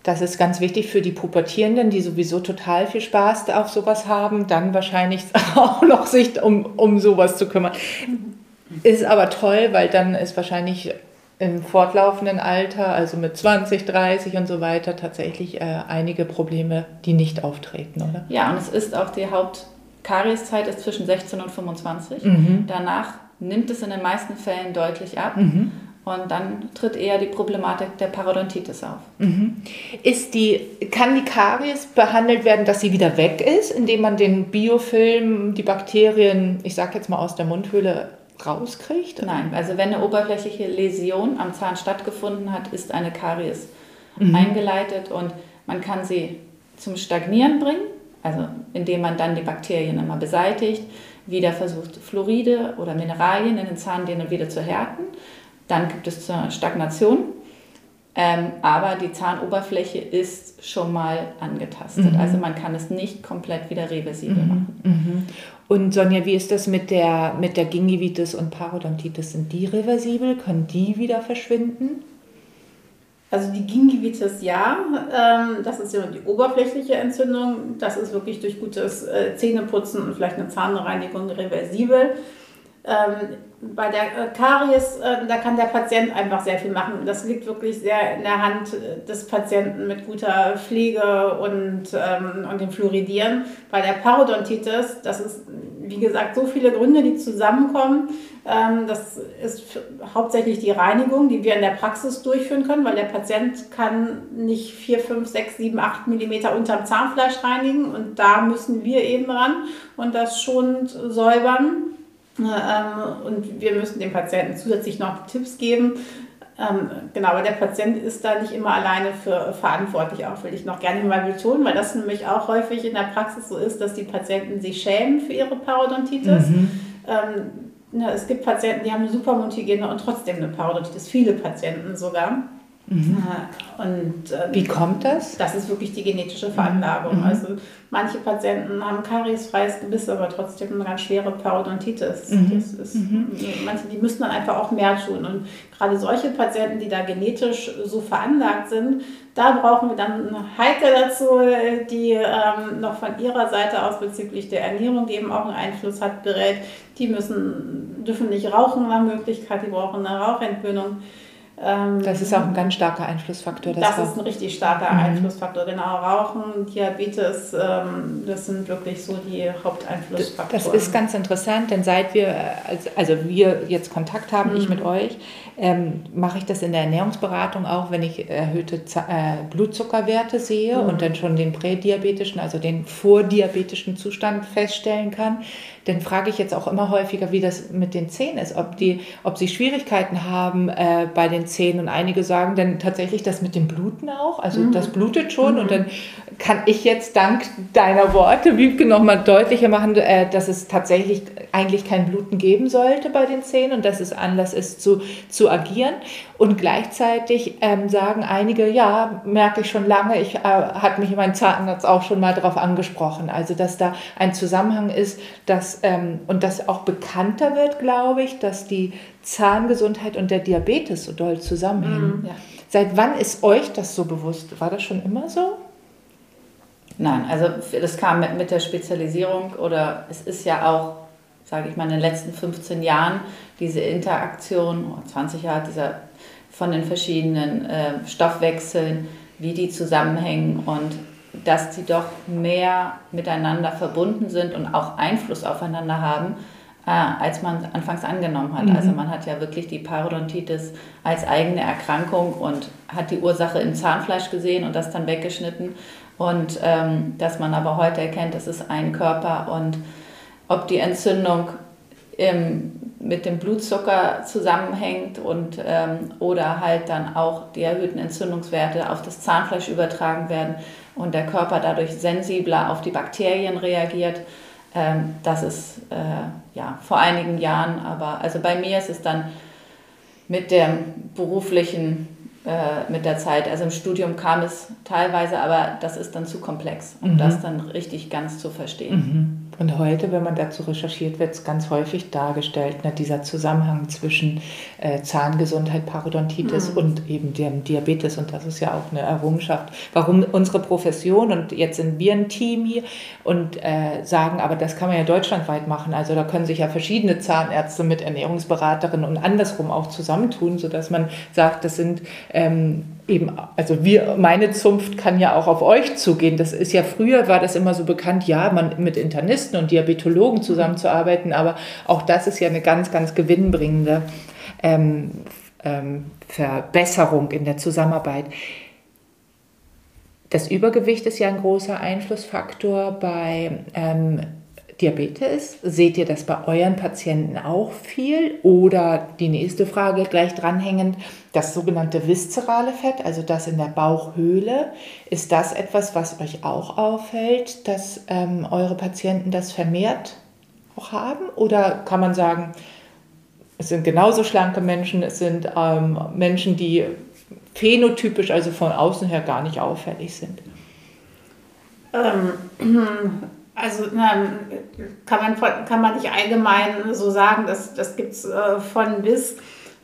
Das ist ganz wichtig für die Pubertierenden, die sowieso total viel Spaß auf sowas haben, dann wahrscheinlich (laughs) auch noch sich um, um sowas zu kümmern. Ist aber toll, weil dann ist wahrscheinlich im fortlaufenden Alter, also mit 20, 30 und so weiter, tatsächlich äh, einige Probleme, die nicht auftreten, oder? Ja, und es ist auch die Hauptkarieszeit ist zwischen 16 und 25. Mhm. Danach nimmt es in den meisten Fällen deutlich ab. Mhm. Und dann tritt eher die Problematik der Parodontitis auf. Mhm. Ist die, kann die Karies behandelt werden, dass sie wieder weg ist, indem man den Biofilm, die Bakterien, ich sage jetzt mal aus der Mundhöhle, rauskriegt? Nein, also wenn eine oberflächliche Läsion am Zahn stattgefunden hat, ist eine Karies mhm. eingeleitet und man kann sie zum Stagnieren bringen, also indem man dann die Bakterien immer beseitigt, wieder versucht Fluoride oder Mineralien in den Zahndehnen wieder zu härten. Dann gibt es Stagnation. Ähm, aber die Zahnoberfläche ist schon mal angetastet. Mhm. Also man kann es nicht komplett wieder reversibel mhm. machen. Mhm. Und Sonja, wie ist das mit der, mit der Gingivitis und Parodontitis? Sind die reversibel? Können die wieder verschwinden? Also die Gingivitis ja, ähm, das ist ja die oberflächliche Entzündung. Das ist wirklich durch gutes äh, Zähneputzen und vielleicht eine Zahnreinigung reversibel. Ähm, bei der äh, Karies, äh, da kann der Patient einfach sehr viel machen. Das liegt wirklich sehr in der Hand äh, des Patienten mit guter Pflege und, ähm, und dem Fluoridieren. Bei der Parodontitis, das ist, wie gesagt, so viele Gründe, die zusammenkommen. Ähm, das ist hauptsächlich die Reinigung, die wir in der Praxis durchführen können, weil der Patient kann nicht 4, 5, 6, 7, 8 Millimeter unterm Zahnfleisch reinigen und da müssen wir eben ran und das schonend säubern. Ähm, und wir müssen dem Patienten zusätzlich noch Tipps geben. Ähm, genau, aber der Patient ist da nicht immer alleine für verantwortlich, auch will ich noch gerne mal betonen, weil das nämlich auch häufig in der Praxis so ist, dass die Patienten sich schämen für ihre Parodontitis. Mhm. Ähm, es gibt Patienten, die haben eine super Mundhygiene und trotzdem eine Parodontitis, viele Patienten sogar. Mhm. Und, ähm, Wie kommt das? Das ist wirklich die genetische Veranlagung. Mhm. Also manche Patienten haben kariesfreies Gebiss, aber trotzdem eine ganz schwere Parodontitis. Mhm. Das ist, mhm. Manche, die müssen dann einfach auch mehr tun. Und gerade solche Patienten, die da genetisch so veranlagt sind, da brauchen wir dann eine Heike dazu, die ähm, noch von ihrer Seite aus bezüglich der Ernährung, die eben auch einen Einfluss hat, berät. Die müssen, dürfen nicht rauchen nach Möglichkeit, die brauchen eine Rauchentwöhnung. Ähm, das ist auch ein ganz starker Einflussfaktor. Das, das ist ein richtig starker mhm. Einflussfaktor. Genau, Rauchen, Diabetes, ähm, das sind wirklich so die Haupteinflussfaktoren. Das ist ganz interessant, denn seit wir, also wir jetzt Kontakt haben, mhm. ich mit euch, ähm, mache ich das in der Ernährungsberatung auch, wenn ich erhöhte äh, Blutzuckerwerte sehe mhm. und dann schon den prädiabetischen, also den vordiabetischen Zustand feststellen kann dann frage ich jetzt auch immer häufiger, wie das mit den Zähnen ist, ob, die, ob sie Schwierigkeiten haben äh, bei den Zähnen. Und einige sagen dann tatsächlich das mit dem Bluten auch. Also mhm. das blutet schon. Mhm. Und dann kann ich jetzt dank deiner Worte, Wiebke, nochmal deutlicher machen, äh, dass es tatsächlich eigentlich kein Bluten geben sollte bei den Zähnen und dass es Anlass ist zu, zu agieren. Und gleichzeitig ähm, sagen einige, ja, merke ich schon lange, ich äh, hat mich mein Zahnarzt auch schon mal darauf angesprochen. Also dass da ein Zusammenhang ist, dass ähm, und das auch bekannter wird, glaube ich, dass die Zahngesundheit und der Diabetes so doll zusammenhängen. Mhm, ja. Seit wann ist euch das so bewusst? War das schon immer so? Nein, also das kam mit, mit der Spezialisierung oder es ist ja auch, sage ich mal, in den letzten 15 Jahren diese Interaktion, 20 Jahre dieser von den verschiedenen äh, Stoffwechseln, wie die zusammenhängen und dass sie doch mehr miteinander verbunden sind und auch Einfluss aufeinander haben, äh, als man anfangs angenommen hat. Mhm. Also man hat ja wirklich die Parodontitis als eigene Erkrankung und hat die Ursache im Zahnfleisch gesehen und das dann weggeschnitten. Und ähm, dass man aber heute erkennt, es ist ein Körper und ob die Entzündung im, mit dem Blutzucker zusammenhängt und ähm, oder halt dann auch die erhöhten Entzündungswerte auf das Zahnfleisch übertragen werden und der Körper dadurch sensibler auf die Bakterien reagiert. Ähm, das ist äh, ja vor einigen Jahren, aber also bei mir ist es dann mit dem beruflichen, äh, mit der Zeit, also im Studium kam es teilweise, aber das ist dann zu komplex, um mhm. das dann richtig ganz zu verstehen. Mhm. Und heute, wenn man dazu recherchiert, wird es ganz häufig dargestellt, ne, dieser Zusammenhang zwischen äh, Zahngesundheit, Parodontitis mhm. und eben dem Diabetes. Und das ist ja auch eine Errungenschaft. Warum unsere Profession, und jetzt sind wir ein Team hier und äh, sagen, aber das kann man ja deutschlandweit machen. Also da können sich ja verschiedene Zahnärzte mit Ernährungsberaterinnen und andersrum auch zusammentun, sodass man sagt, das sind ähm, eben, also wir, meine Zunft kann ja auch auf euch zugehen. Das ist ja früher war das immer so bekannt, ja, man mit Internisten und Diabetologen zusammenzuarbeiten, aber auch das ist ja eine ganz, ganz gewinnbringende ähm, ähm, Verbesserung in der Zusammenarbeit. Das Übergewicht ist ja ein großer Einflussfaktor bei ähm, Diabetes. Seht ihr das bei euren Patienten auch viel? Oder die nächste Frage gleich dranhängend, das sogenannte viszerale Fett, also das in der Bauchhöhle. Ist das etwas, was euch auch auffällt, dass ähm, eure Patienten das vermehrt auch haben? Oder kann man sagen, es sind genauso schlanke Menschen, es sind ähm, Menschen, die phänotypisch, also von außen her gar nicht auffällig sind? Ähm, also na, kann, man, kann man nicht allgemein so sagen, dass das gibt es äh, von bis.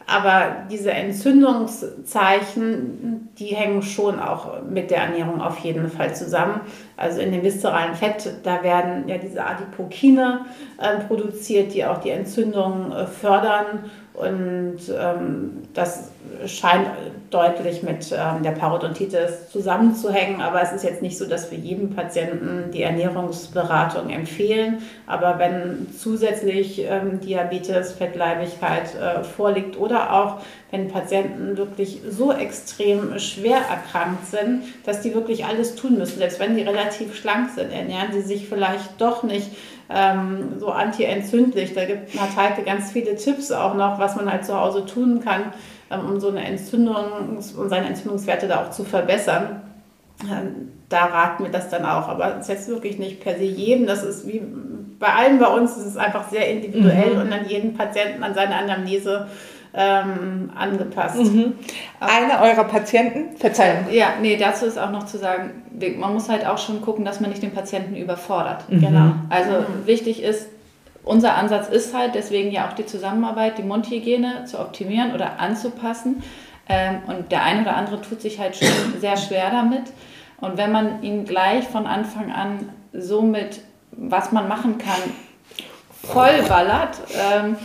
Aber diese Entzündungszeichen, die hängen schon auch mit der Ernährung auf jeden Fall zusammen. Also in dem viszeralen Fett, da werden ja diese Adipokine äh, produziert, die auch die Entzündung äh, fördern. Und ähm, das scheint deutlich mit ähm, der Parodontitis zusammenzuhängen. Aber es ist jetzt nicht so, dass wir jedem Patienten die Ernährungsberatung empfehlen. Aber wenn zusätzlich ähm, Diabetes, Fettleibigkeit äh, vorliegt oder auch wenn Patienten wirklich so extrem schwer erkrankt sind, dass die wirklich alles tun müssen, selbst wenn die relativ schlank sind, ernähren sie sich vielleicht doch nicht ähm, so antientzündlich. Da gibt Natalte ganz viele Tipps auch noch, was man halt zu Hause tun kann, ähm, um so eine Entzündung und seine Entzündungswerte da auch zu verbessern. Ähm, da raten wir das dann auch. Aber es ist jetzt wirklich nicht per se jedem. Das ist wie bei allen bei uns, es ist einfach sehr individuell mhm. und an jeden Patienten, an seine Anamnese ähm, angepasst. Mhm. Einer eurer Patienten, Verzeihung. Ja, nee, dazu ist auch noch zu sagen, man muss halt auch schon gucken, dass man nicht den Patienten überfordert. Mhm. Genau. Also mhm. wichtig ist, unser Ansatz ist halt deswegen ja auch die Zusammenarbeit, die Mundhygiene zu optimieren oder anzupassen. Ähm, und der eine oder andere tut sich halt schon (clears throat) sehr schwer damit. Und wenn man ihn gleich von Anfang an so mit, was man machen kann, vollballert, ähm,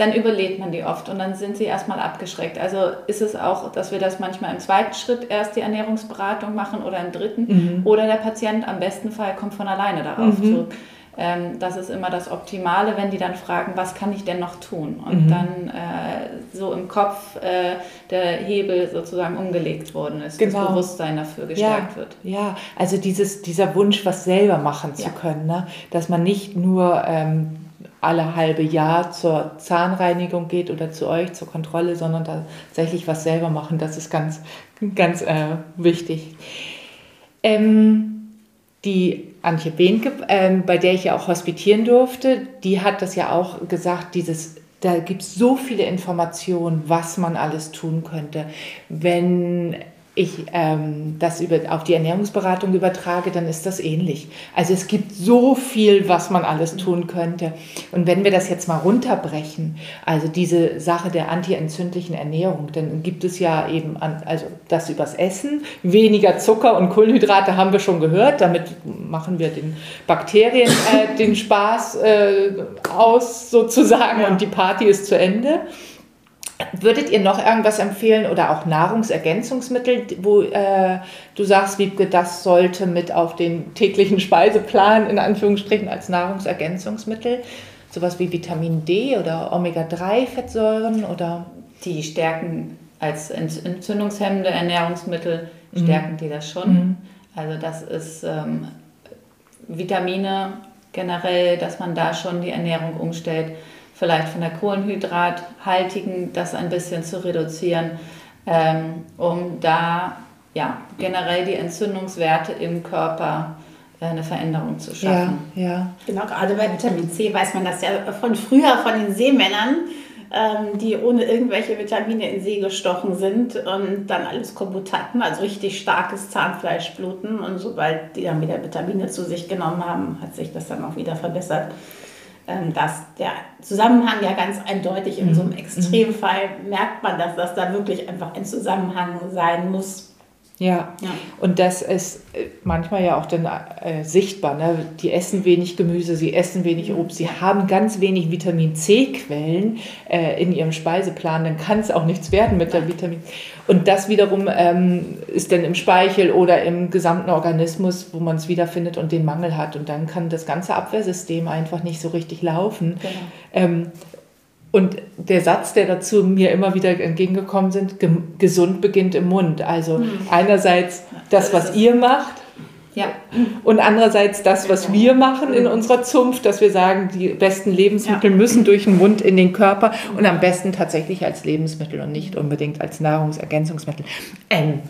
dann überlebt man die oft und dann sind sie erstmal abgeschreckt. Also ist es auch, dass wir das manchmal im zweiten Schritt erst die Ernährungsberatung machen oder im dritten mhm. oder der Patient am besten Fall kommt von alleine darauf mhm. zurück. Ähm, das ist immer das Optimale, wenn die dann fragen, was kann ich denn noch tun? Und mhm. dann äh, so im Kopf äh, der Hebel sozusagen umgelegt worden ist, genau. das Bewusstsein dafür gestärkt ja, wird. Ja, also dieses, dieser Wunsch, was selber machen zu ja. können, ne? dass man nicht nur ähm, alle halbe Jahr zur Zahnreinigung geht oder zu euch zur Kontrolle, sondern tatsächlich was selber machen. Das ist ganz, ganz äh, wichtig. Ähm, die Antje Behnke, ähm, bei der ich ja auch hospitieren durfte, die hat das ja auch gesagt, dieses da gibt es so viele Informationen, was man alles tun könnte. Wenn ich ähm, das über, auf die Ernährungsberatung übertrage, dann ist das ähnlich. Also es gibt so viel, was man alles tun könnte. Und wenn wir das jetzt mal runterbrechen, also diese Sache der antientzündlichen Ernährung, dann gibt es ja eben, an, also das übers Essen, weniger Zucker und Kohlenhydrate haben wir schon gehört, damit machen wir den Bakterien äh, den Spaß äh, aus sozusagen ja. und die Party ist zu Ende. Würdet ihr noch irgendwas empfehlen oder auch Nahrungsergänzungsmittel, wo äh, du sagst, Wiebke, das sollte mit auf den täglichen Speiseplan in Anführungsstrichen als Nahrungsergänzungsmittel? Sowas wie Vitamin D oder Omega-3-Fettsäuren oder? Die stärken als entzündungshemmende Ernährungsmittel, mhm. stärken die das schon. Mhm. Also das ist ähm, Vitamine generell, dass man da schon die Ernährung umstellt vielleicht von der kohlenhydrathaltigen das ein bisschen zu reduzieren, ähm, um da ja, generell die Entzündungswerte im Körper äh, eine Veränderung zu schaffen. Ja, ja. Genau, gerade bei Vitamin C weiß man das ja von früher von den Seemännern, ähm, die ohne irgendwelche Vitamine in See gestochen sind und dann alles kaputt hatten, also richtig starkes Zahnfleischbluten. Und sobald die dann wieder Vitamine zu sich genommen haben, hat sich das dann auch wieder verbessert. Ähm, dass der Zusammenhang ja ganz eindeutig in so einem mhm. Extremfall merkt man, dass das da wirklich einfach ein Zusammenhang sein muss. Ja. ja. und das ist äh, manchmal ja auch dann äh, sichtbar. Ne? Die essen wenig Gemüse, sie essen wenig Obst, sie haben ganz wenig Vitamin C-Quellen äh, in ihrem Speiseplan, dann kann es auch nichts werden mit der Vitamin. Und das wiederum ähm, ist dann im Speichel oder im gesamten Organismus, wo man es wiederfindet und den Mangel hat. Und dann kann das ganze Abwehrsystem einfach nicht so richtig laufen. Genau. Ähm, und der Satz, der dazu mir immer wieder entgegengekommen sind, gesund beginnt im Mund. Also hm. einerseits das, was ihr macht, ja. Und andererseits das, was wir machen in unserer Zunft, dass wir sagen, die besten Lebensmittel ja. müssen durch den Mund in den Körper und am besten tatsächlich als Lebensmittel und nicht unbedingt als Nahrungsergänzungsmittel. Ähm,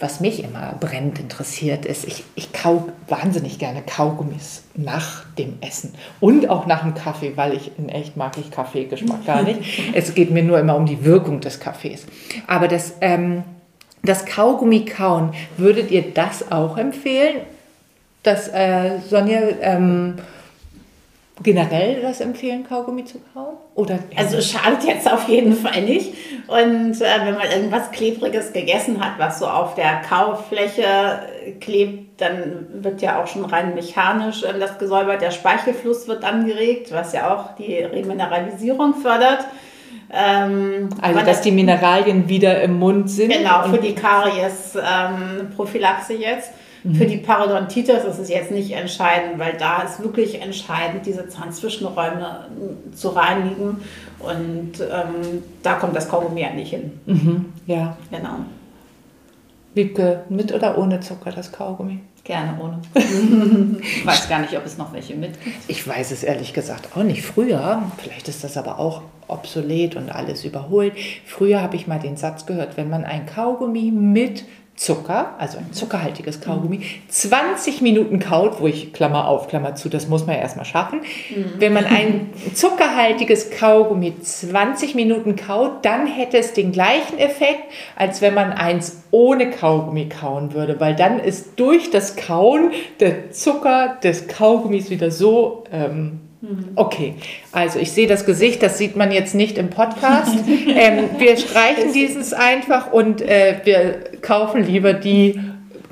was mich immer brennend interessiert, ist, ich, ich kau wahnsinnig gerne Kaugummis nach dem Essen und auch nach dem Kaffee, weil ich in echt mag ich Kaffeegeschmack gar nicht. (laughs) es geht mir nur immer um die Wirkung des Kaffees. Aber das, ähm, das Kaugummi kauen, würdet ihr das auch empfehlen? Dass äh, Sonja ähm, generell das empfehlen, Kaugummi zu kauen? Oder also es schadet jetzt auf jeden Fall nicht. Und äh, wenn man irgendwas Klebriges gegessen hat, was so auf der Kaufläche klebt, dann wird ja auch schon rein mechanisch äh, das gesäubert. Der Speichelfluss wird angeregt, was ja auch die Remineralisierung fördert. Ähm, also, dass die Mineralien wieder im Mund sind. Genau, für die Karies-Prophylaxe ähm, jetzt. Mhm. Für die Parodontitis ist es jetzt nicht entscheidend, weil da ist wirklich entscheidend, diese Zahnzwischenräume zu reinigen. Und ähm, da kommt das Kaugummi ja nicht hin. Mhm. Ja. Genau. Wiebke, mit oder ohne Zucker das Kaugummi? Gerne ohne. (laughs) ich weiß gar nicht, ob es noch welche mit gibt. Ich weiß es ehrlich gesagt auch nicht. Früher, vielleicht ist das aber auch obsolet und alles überholt. Früher habe ich mal den Satz gehört, wenn man ein Kaugummi mit Zucker, also ein zuckerhaltiges Kaugummi, 20 Minuten kaut, wo ich Klammer auf, Klammer zu, das muss man ja erstmal schaffen. Mhm. Wenn man ein (laughs) zuckerhaltiges Kaugummi 20 Minuten kaut, dann hätte es den gleichen Effekt, als wenn man eins ohne Kaugummi kauen würde, weil dann ist durch das Kauen der Zucker des Kaugummis wieder so ähm, Okay, also ich sehe das Gesicht, das sieht man jetzt nicht im Podcast. (laughs) ähm, wir streichen dieses einfach und äh, wir kaufen lieber die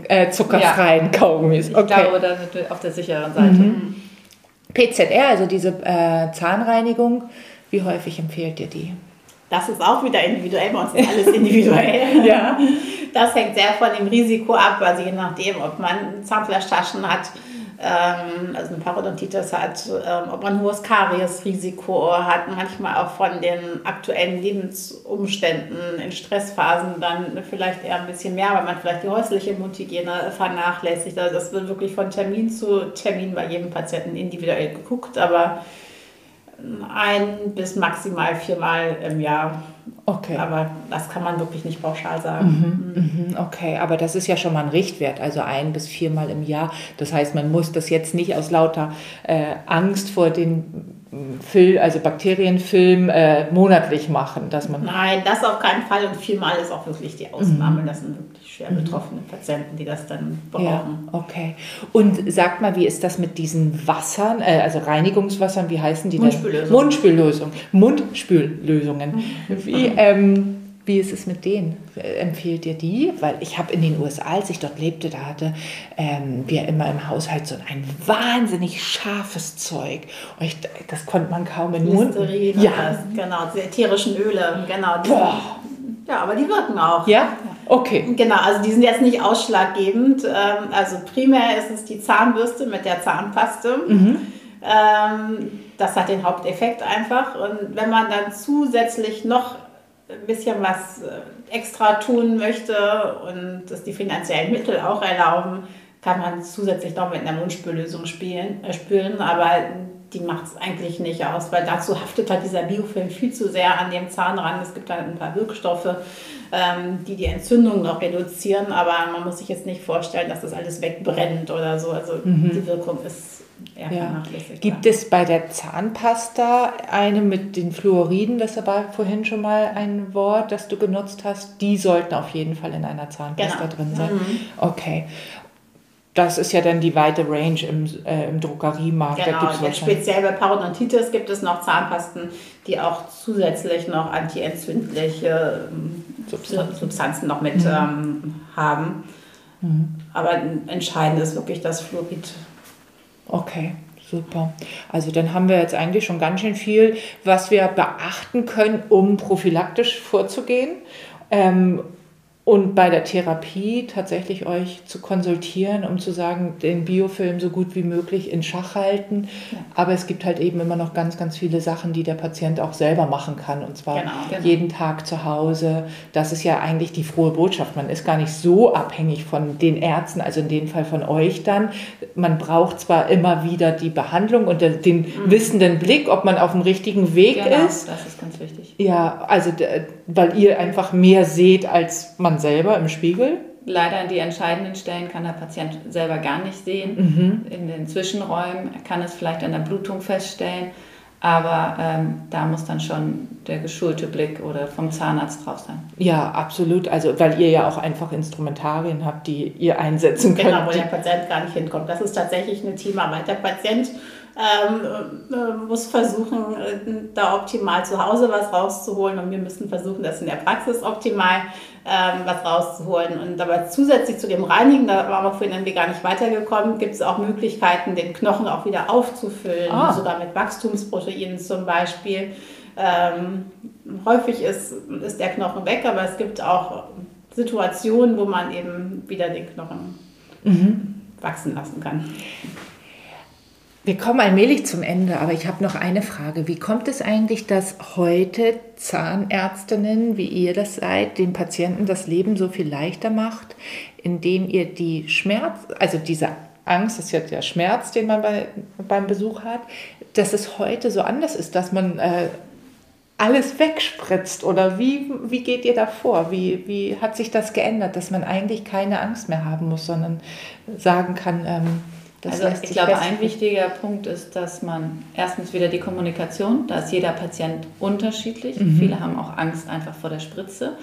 äh, zuckerfreien ja. Kaugummis. Okay. Ich glaube, da sind wir auf der sicheren Seite. Mhm. PZR, also diese äh, Zahnreinigung, wie häufig empfehlt ihr die? Das ist auch wieder individuell, bei uns ist alles individuell. (laughs) ja. Das hängt sehr von dem Risiko ab, also je nachdem, ob man Zahnfleischtaschen hat also eine Parodontitis hat, ähm, ob man ein hohes Kariesrisiko hat, manchmal auch von den aktuellen Lebensumständen in Stressphasen dann vielleicht eher ein bisschen mehr, weil man vielleicht die häusliche Mundhygiene vernachlässigt. Also das wird wirklich von Termin zu Termin bei jedem Patienten individuell geguckt, aber ein bis maximal viermal im Jahr. Okay. Aber das kann man wirklich nicht pauschal sagen. Mhm, mhm, okay, aber das ist ja schon mal ein Richtwert, also ein bis viermal im Jahr. Das heißt, man muss das jetzt nicht aus lauter äh, Angst vor den Film, also Bakterienfilm äh, monatlich machen, dass man. Nein, das auf keinen Fall und viermal ist auch wirklich die Ausnahme. Mhm. Das sind wirklich schwer betroffene Patienten, die das dann brauchen. Ja, okay. Und sagt mal, wie ist das mit diesen Wassern, äh, also Reinigungswassern, wie heißen die Mundspüllösung. Mundspüllösung. Mundspüllösungen. Wie, (laughs) ähm, wie ist es mit denen? Empfehlt ihr die? Weil ich habe in den USA, als ich dort lebte, da hatte ähm, wir immer im Haushalt so ein wahnsinnig scharfes Zeug. Und ich, das konnte man kaum in den Mund. Ja, das, genau, die ätherischen Öle, genau. Die ja, aber die wirken auch. Ja? Okay. Genau, also die sind jetzt nicht ausschlaggebend. Ähm, also primär ist es die Zahnbürste mit der Zahnpaste. Mhm. Ähm, das hat den Haupteffekt einfach. Und wenn man dann zusätzlich noch ein bisschen was äh, extra tun möchte und das die finanziellen Mittel auch erlauben, kann man zusätzlich noch mit einer Mundspüllösung spielen, äh, spülen, aber die macht es eigentlich nicht aus, weil dazu haftet halt dieser Biofilm viel zu sehr an dem Zahn ran. Es gibt dann ein paar Wirkstoffe, die die Entzündung noch reduzieren, aber man muss sich jetzt nicht vorstellen, dass das alles wegbrennt oder so. Also mhm. die Wirkung ist ja. Gibt es bei der Zahnpasta eine mit den Fluoriden, das war vorhin schon mal ein Wort, das du genutzt hast, die sollten auf jeden Fall in einer Zahnpasta genau. drin sein. Mhm. Okay. Das ist ja dann die weite Range im, äh, im Drogeriemarkt. Genau, jetzt speziell bei Parodontitis gibt es noch Zahnpasten, die auch zusätzlich noch antientzündliche ähm, Substanzen, Substanzen noch mit mhm. ähm, haben. Mhm. Aber entscheidend ist wirklich das Fluorid Okay, super. Also dann haben wir jetzt eigentlich schon ganz schön viel, was wir beachten können, um prophylaktisch vorzugehen. Ähm, und bei der Therapie tatsächlich euch zu konsultieren, um zu sagen, den Biofilm so gut wie möglich in Schach halten. Ja. Aber es gibt halt eben immer noch ganz, ganz viele Sachen, die der Patient auch selber machen kann. Und zwar genau, genau. jeden Tag zu Hause. Das ist ja eigentlich die frohe Botschaft. Man ist gar nicht so abhängig von den Ärzten, also in dem Fall von euch dann. Man braucht zwar immer wieder die Behandlung und den mhm. wissenden Blick, ob man auf dem richtigen Weg genau, ist. Das ist ganz wichtig. Ja, also weil ihr einfach mehr seht als man selber im Spiegel? Leider an die entscheidenden Stellen kann der Patient selber gar nicht sehen. Mhm. In den Zwischenräumen kann es vielleicht an der Blutung feststellen, aber ähm, da muss dann schon der geschulte Blick oder vom Zahnarzt drauf sein. Ja, absolut. Also weil ihr ja auch einfach Instrumentarien habt, die ihr einsetzen könnt. Genau, wo der Patient gar nicht hinkommt. Das ist tatsächlich eine Teamarbeit. Der Patient ähm, äh, muss versuchen, da optimal zu Hause was rauszuholen und wir müssen versuchen, das in der Praxis optimal ähm, was rauszuholen. Und dabei zusätzlich zu dem Reinigen, da waren wir vorhin irgendwie gar nicht weitergekommen, gibt es auch Möglichkeiten, den Knochen auch wieder aufzufüllen, ah. sogar mit Wachstumsproteinen zum Beispiel. Ähm, häufig ist, ist der Knochen weg, aber es gibt auch Situationen, wo man eben wieder den Knochen mhm. wachsen lassen kann. Wir kommen allmählich zum Ende, aber ich habe noch eine Frage. Wie kommt es eigentlich, dass heute Zahnärztinnen, wie ihr das seid, den Patienten das Leben so viel leichter macht, indem ihr die Schmerz, also diese Angst, das ist ja der Schmerz, den man bei, beim Besuch hat, dass es heute so anders ist, dass man äh, alles wegspritzt oder wie, wie geht ihr da vor? Wie, wie hat sich das geändert, dass man eigentlich keine Angst mehr haben muss, sondern sagen kann, ähm, das also ich glaube, ein wichtiger Punkt ist, dass man erstens wieder die Kommunikation, da ist jeder Patient unterschiedlich. Mhm. Viele haben auch Angst einfach vor der Spritze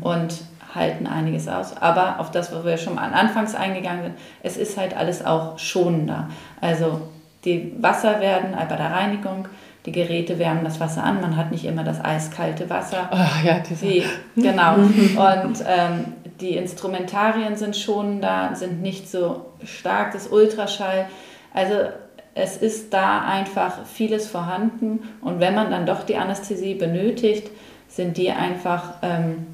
und halten einiges aus. Aber auf das, wo wir schon mal anfangs eingegangen sind, es ist halt alles auch schonender. Also die Wasser werden bei der Reinigung, die Geräte wärmen das Wasser an, man hat nicht immer das eiskalte Wasser. Oh, ja, die, genau. Und ähm, die Instrumentarien sind schon da, sind nicht so stark, das Ultraschall. Also es ist da einfach vieles vorhanden und wenn man dann doch die Anästhesie benötigt, sind die einfach ähm,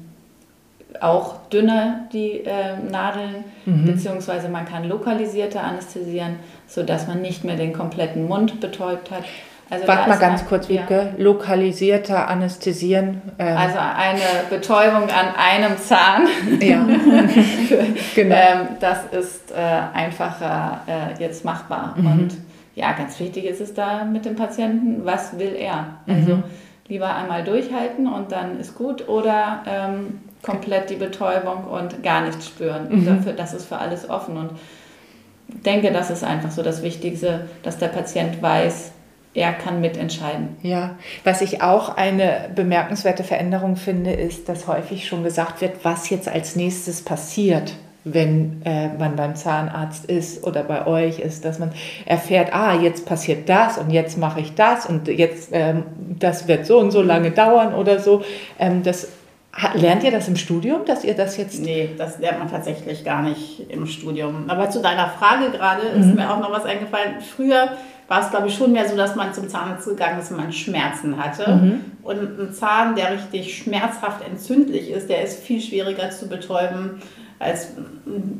auch dünner, die äh, Nadeln, mhm. beziehungsweise man kann lokalisierter anästhesieren, sodass man nicht mehr den kompletten Mund betäubt hat. Also Warte mal ganz ein, kurz, Wiebke. Ja. Lokalisierter Anästhesieren. Ähm. Also eine Betäubung an einem Zahn. Ja, (laughs) genau. Ähm, das ist äh, einfacher äh, jetzt machbar. Mhm. Und ja, ganz wichtig ist es da mit dem Patienten, was will er? Also mhm. lieber einmal durchhalten und dann ist gut oder ähm, komplett die Betäubung und gar nichts spüren. Mhm. Dafür, das ist für alles offen und denke, das ist einfach so das Wichtigste, dass der Patient weiß, er kann mitentscheiden. Ja, was ich auch eine bemerkenswerte Veränderung finde, ist, dass häufig schon gesagt wird, was jetzt als nächstes passiert wenn äh, man beim Zahnarzt ist oder bei euch ist, dass man erfährt, ah, jetzt passiert das und jetzt mache ich das und jetzt, ähm, das wird so und so lange dauern oder so. Ähm, das, lernt ihr das im Studium, dass ihr das jetzt... Nee, das lernt man tatsächlich gar nicht im Studium. Aber zu deiner Frage gerade ist mhm. mir auch noch was eingefallen. Früher war es, glaube ich, schon mehr so, dass man zum Zahnarzt gegangen ist, wenn man Schmerzen hatte. Mhm. Und ein Zahn, der richtig schmerzhaft entzündlich ist, der ist viel schwieriger zu betäuben als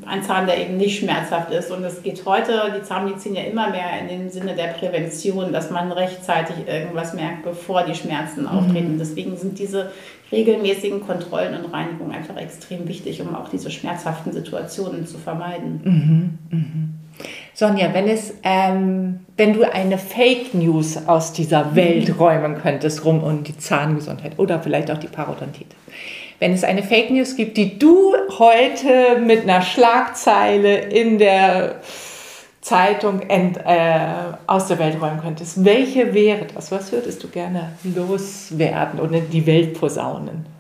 ein Zahn, der eben nicht schmerzhaft ist. Und es geht heute, die Zahnmedizin ja immer mehr in den Sinne der Prävention, dass man rechtzeitig irgendwas merkt, bevor die Schmerzen mhm. auftreten. Deswegen sind diese regelmäßigen Kontrollen und Reinigungen einfach extrem wichtig, um auch diese schmerzhaften Situationen zu vermeiden. Mhm. Mhm. Sonja, wenn es, ähm, wenn du eine Fake News aus dieser Welt räumen könntest, rum um die Zahngesundheit oder vielleicht auch die Parodontitis. Wenn es eine Fake News gibt, die du heute mit einer Schlagzeile in der Zeitung ent, äh, aus der Welt räumen könntest, welche wäre das? Was würdest du gerne loswerden und in die Welt posaunen?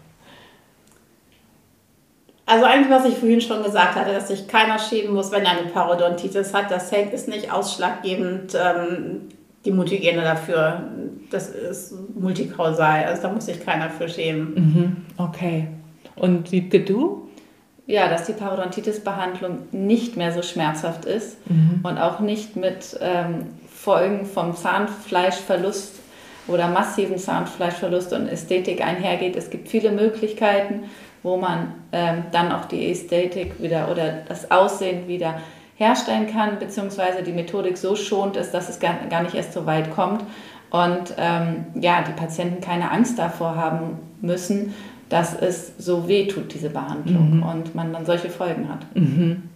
Also eigentlich, was ich vorhin schon gesagt hatte, dass sich keiner schämen muss, wenn er eine Parodontitis hat. Das hängt ist nicht ausschlaggebend ähm, die Mutagene dafür. Das ist multikausal. Also da muss sich keiner für schämen. Mhm. Okay. Und Wiebke, du? Ja, dass die Parodontitis-Behandlung nicht mehr so schmerzhaft ist mhm. und auch nicht mit ähm, Folgen vom Zahnfleischverlust oder massiven Zahnfleischverlust und Ästhetik einhergeht. Es gibt viele Möglichkeiten, wo man ähm, dann auch die Ästhetik wieder oder das Aussehen wieder herstellen kann, beziehungsweise die Methodik so schont ist, dass es gar, gar nicht erst so weit kommt und ähm, ja, die Patienten keine Angst davor haben müssen, dass es so weh tut, diese Behandlung, mhm. und man dann solche Folgen hat. Mhm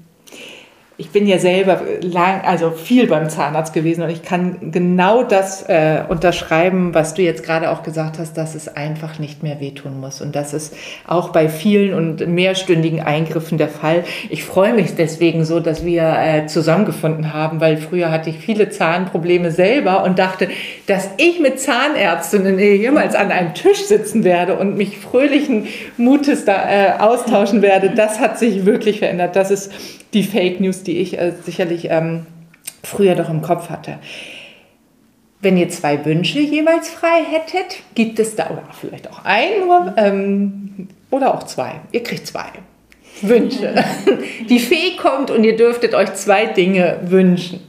ich bin ja selber lang, also viel beim Zahnarzt gewesen und ich kann genau das äh, unterschreiben, was du jetzt gerade auch gesagt hast, dass es einfach nicht mehr wehtun muss. Und das ist auch bei vielen und mehrstündigen Eingriffen der Fall. Ich freue mich deswegen so, dass wir äh, zusammengefunden haben, weil früher hatte ich viele Zahnprobleme selber und dachte, dass ich mit Zahnärztinnen jemals an einem Tisch sitzen werde und mich fröhlichen Mutes da äh, austauschen werde, das hat sich wirklich verändert. Das ist die Fake News, die ich äh, sicherlich ähm, früher doch im Kopf hatte. Wenn ihr zwei Wünsche jeweils frei hättet, gibt es da, oder vielleicht auch ein nur, ähm, oder auch zwei. Ihr kriegt zwei Wünsche. (laughs) Die Fee kommt und ihr dürftet euch zwei Dinge wünschen.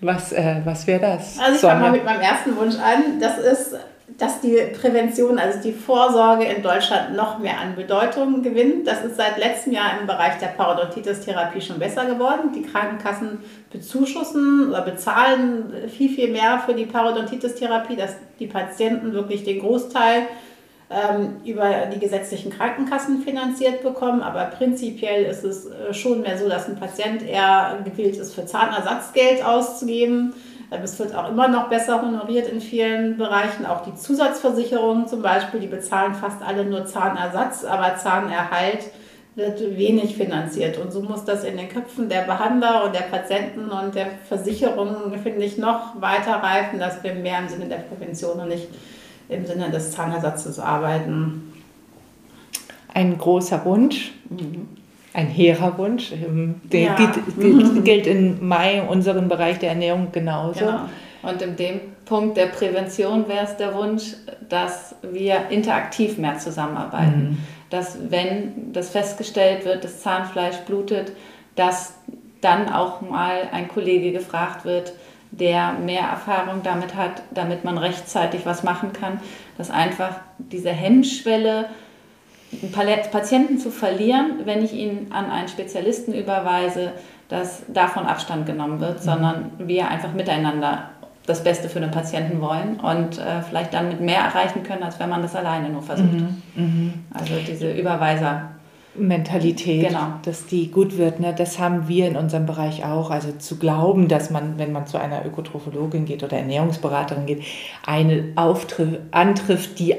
Was, äh, was wäre das? Also ich fange mal mit meinem ersten Wunsch an. Das ist dass die Prävention, also die Vorsorge in Deutschland noch mehr an Bedeutung gewinnt. Das ist seit letztem Jahr im Bereich der Parodontitis-Therapie schon besser geworden. Die Krankenkassen bezuschussen oder bezahlen viel, viel mehr für die Parodontitis-Therapie, dass die Patienten wirklich den Großteil ähm, über die gesetzlichen Krankenkassen finanziert bekommen. Aber prinzipiell ist es äh, schon mehr so, dass ein Patient eher gewillt ist, für Zahnersatzgeld auszugeben es wird auch immer noch besser honoriert in vielen Bereichen. Auch die Zusatzversicherungen zum Beispiel, die bezahlen fast alle nur Zahnersatz, aber Zahnerhalt wird wenig finanziert. Und so muss das in den Köpfen der Behandler und der Patienten und der Versicherungen, finde ich, noch weiter reifen, dass wir mehr im Sinne der Prävention und nicht im Sinne des Zahnersatzes arbeiten. Ein großer Wunsch. Ein hehrer Wunsch. Ähm, der ja. gilt, in Mai unseren Bereich der Ernährung genauso. Genau. Und in dem Punkt der Prävention wäre es der Wunsch, dass wir interaktiv mehr zusammenarbeiten. Mhm. Dass wenn das festgestellt wird, das Zahnfleisch blutet, dass dann auch mal ein Kollege gefragt wird, der mehr Erfahrung damit hat, damit man rechtzeitig was machen kann, dass einfach diese Hemmschwelle Patienten zu verlieren, wenn ich ihn an einen Spezialisten überweise, dass davon Abstand genommen wird, mhm. sondern wir einfach miteinander das Beste für den Patienten wollen und äh, vielleicht dann mit mehr erreichen können, als wenn man das alleine nur versucht. Mhm. Mhm. Also diese Überweiser. Mentalität, genau. dass die gut wird. Ne? Das haben wir in unserem Bereich auch. Also zu glauben, dass man, wenn man zu einer Ökotrophologin geht oder Ernährungsberaterin geht, eine auftrifft, antrifft, die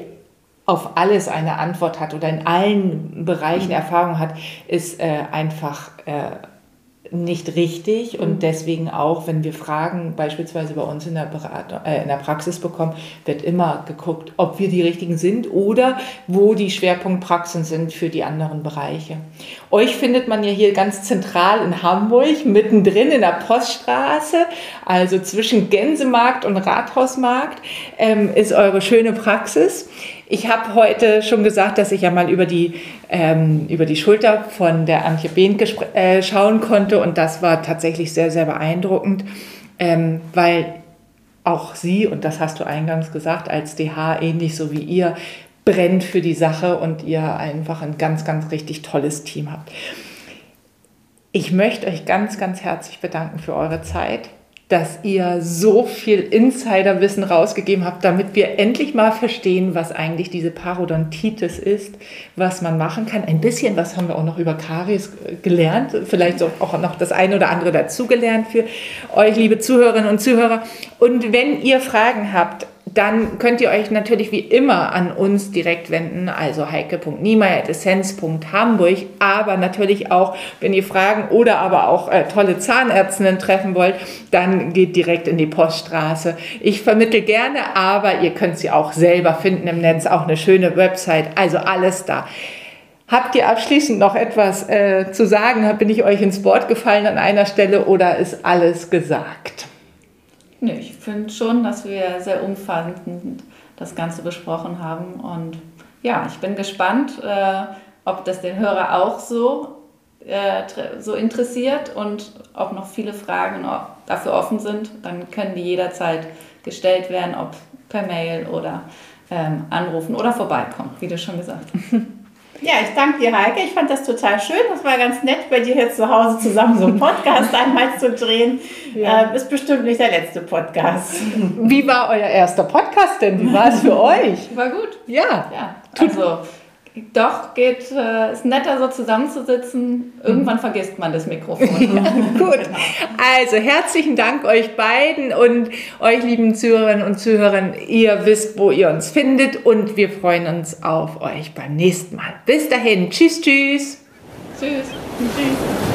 auf alles eine Antwort hat oder in allen Bereichen mhm. Erfahrung hat, ist äh, einfach äh, nicht richtig und mhm. deswegen auch, wenn wir Fragen beispielsweise bei uns in der, Beratung, äh, in der Praxis bekommen, wird immer geguckt, ob wir die richtigen sind oder wo die Schwerpunktpraxen sind für die anderen Bereiche. Euch findet man ja hier ganz zentral in Hamburg, mittendrin in der Poststraße, also zwischen Gänsemarkt und Rathausmarkt, ähm, ist eure schöne Praxis. Ich habe heute schon gesagt, dass ich ja mal über die, ähm, über die Schulter von der Antje Behn äh, schauen konnte und das war tatsächlich sehr, sehr beeindruckend, ähm, weil auch sie, und das hast du eingangs gesagt, als DH ähnlich so wie ihr, brennt für die Sache und ihr einfach ein ganz, ganz richtig tolles Team habt. Ich möchte euch ganz, ganz herzlich bedanken für eure Zeit dass ihr so viel Insiderwissen rausgegeben habt, damit wir endlich mal verstehen, was eigentlich diese Parodontitis ist, was man machen kann. Ein bisschen was haben wir auch noch über Karies gelernt, vielleicht auch noch das eine oder andere dazugelernt für euch, liebe Zuhörerinnen und Zuhörer. Und wenn ihr Fragen habt, dann könnt ihr euch natürlich wie immer an uns direkt wenden, also heike.niemeyer.essenz.hamburg, aber natürlich auch, wenn ihr Fragen oder aber auch äh, tolle Zahnärztinnen treffen wollt, dann geht direkt in die Poststraße. Ich vermittle gerne, aber ihr könnt sie auch selber finden im Netz, auch eine schöne Website, also alles da. Habt ihr abschließend noch etwas äh, zu sagen? Bin ich euch ins Wort gefallen an einer Stelle oder ist alles gesagt? Nee, ich finde schon, dass wir sehr umfassend das Ganze besprochen haben. Und ja, ich bin gespannt, äh, ob das den Hörer auch so, äh, so interessiert und ob noch viele Fragen dafür offen sind. Dann können die jederzeit gestellt werden, ob per Mail oder ähm, anrufen oder vorbeikommen, wie du schon gesagt hast. (laughs) Ja, ich danke dir, Heike. Ich fand das total schön. Das war ganz nett, bei dir hier zu Hause zusammen so einen Podcast (laughs) einmal zu drehen. Ja. Äh, ist bestimmt nicht der letzte Podcast. Wie war euer erster Podcast denn? Wie war es für (laughs) euch? War gut. Ja. ja. Also, doch, geht, äh, ist netter so zusammenzusitzen. Irgendwann vergisst man das Mikrofon. (laughs) ja, gut. Also herzlichen Dank euch beiden und euch lieben Zuhörerinnen und Zuhörern. Ihr wisst, wo ihr uns findet und wir freuen uns auf euch beim nächsten Mal. Bis dahin. Tschüss, tschüss. Tschüss. Tschüss.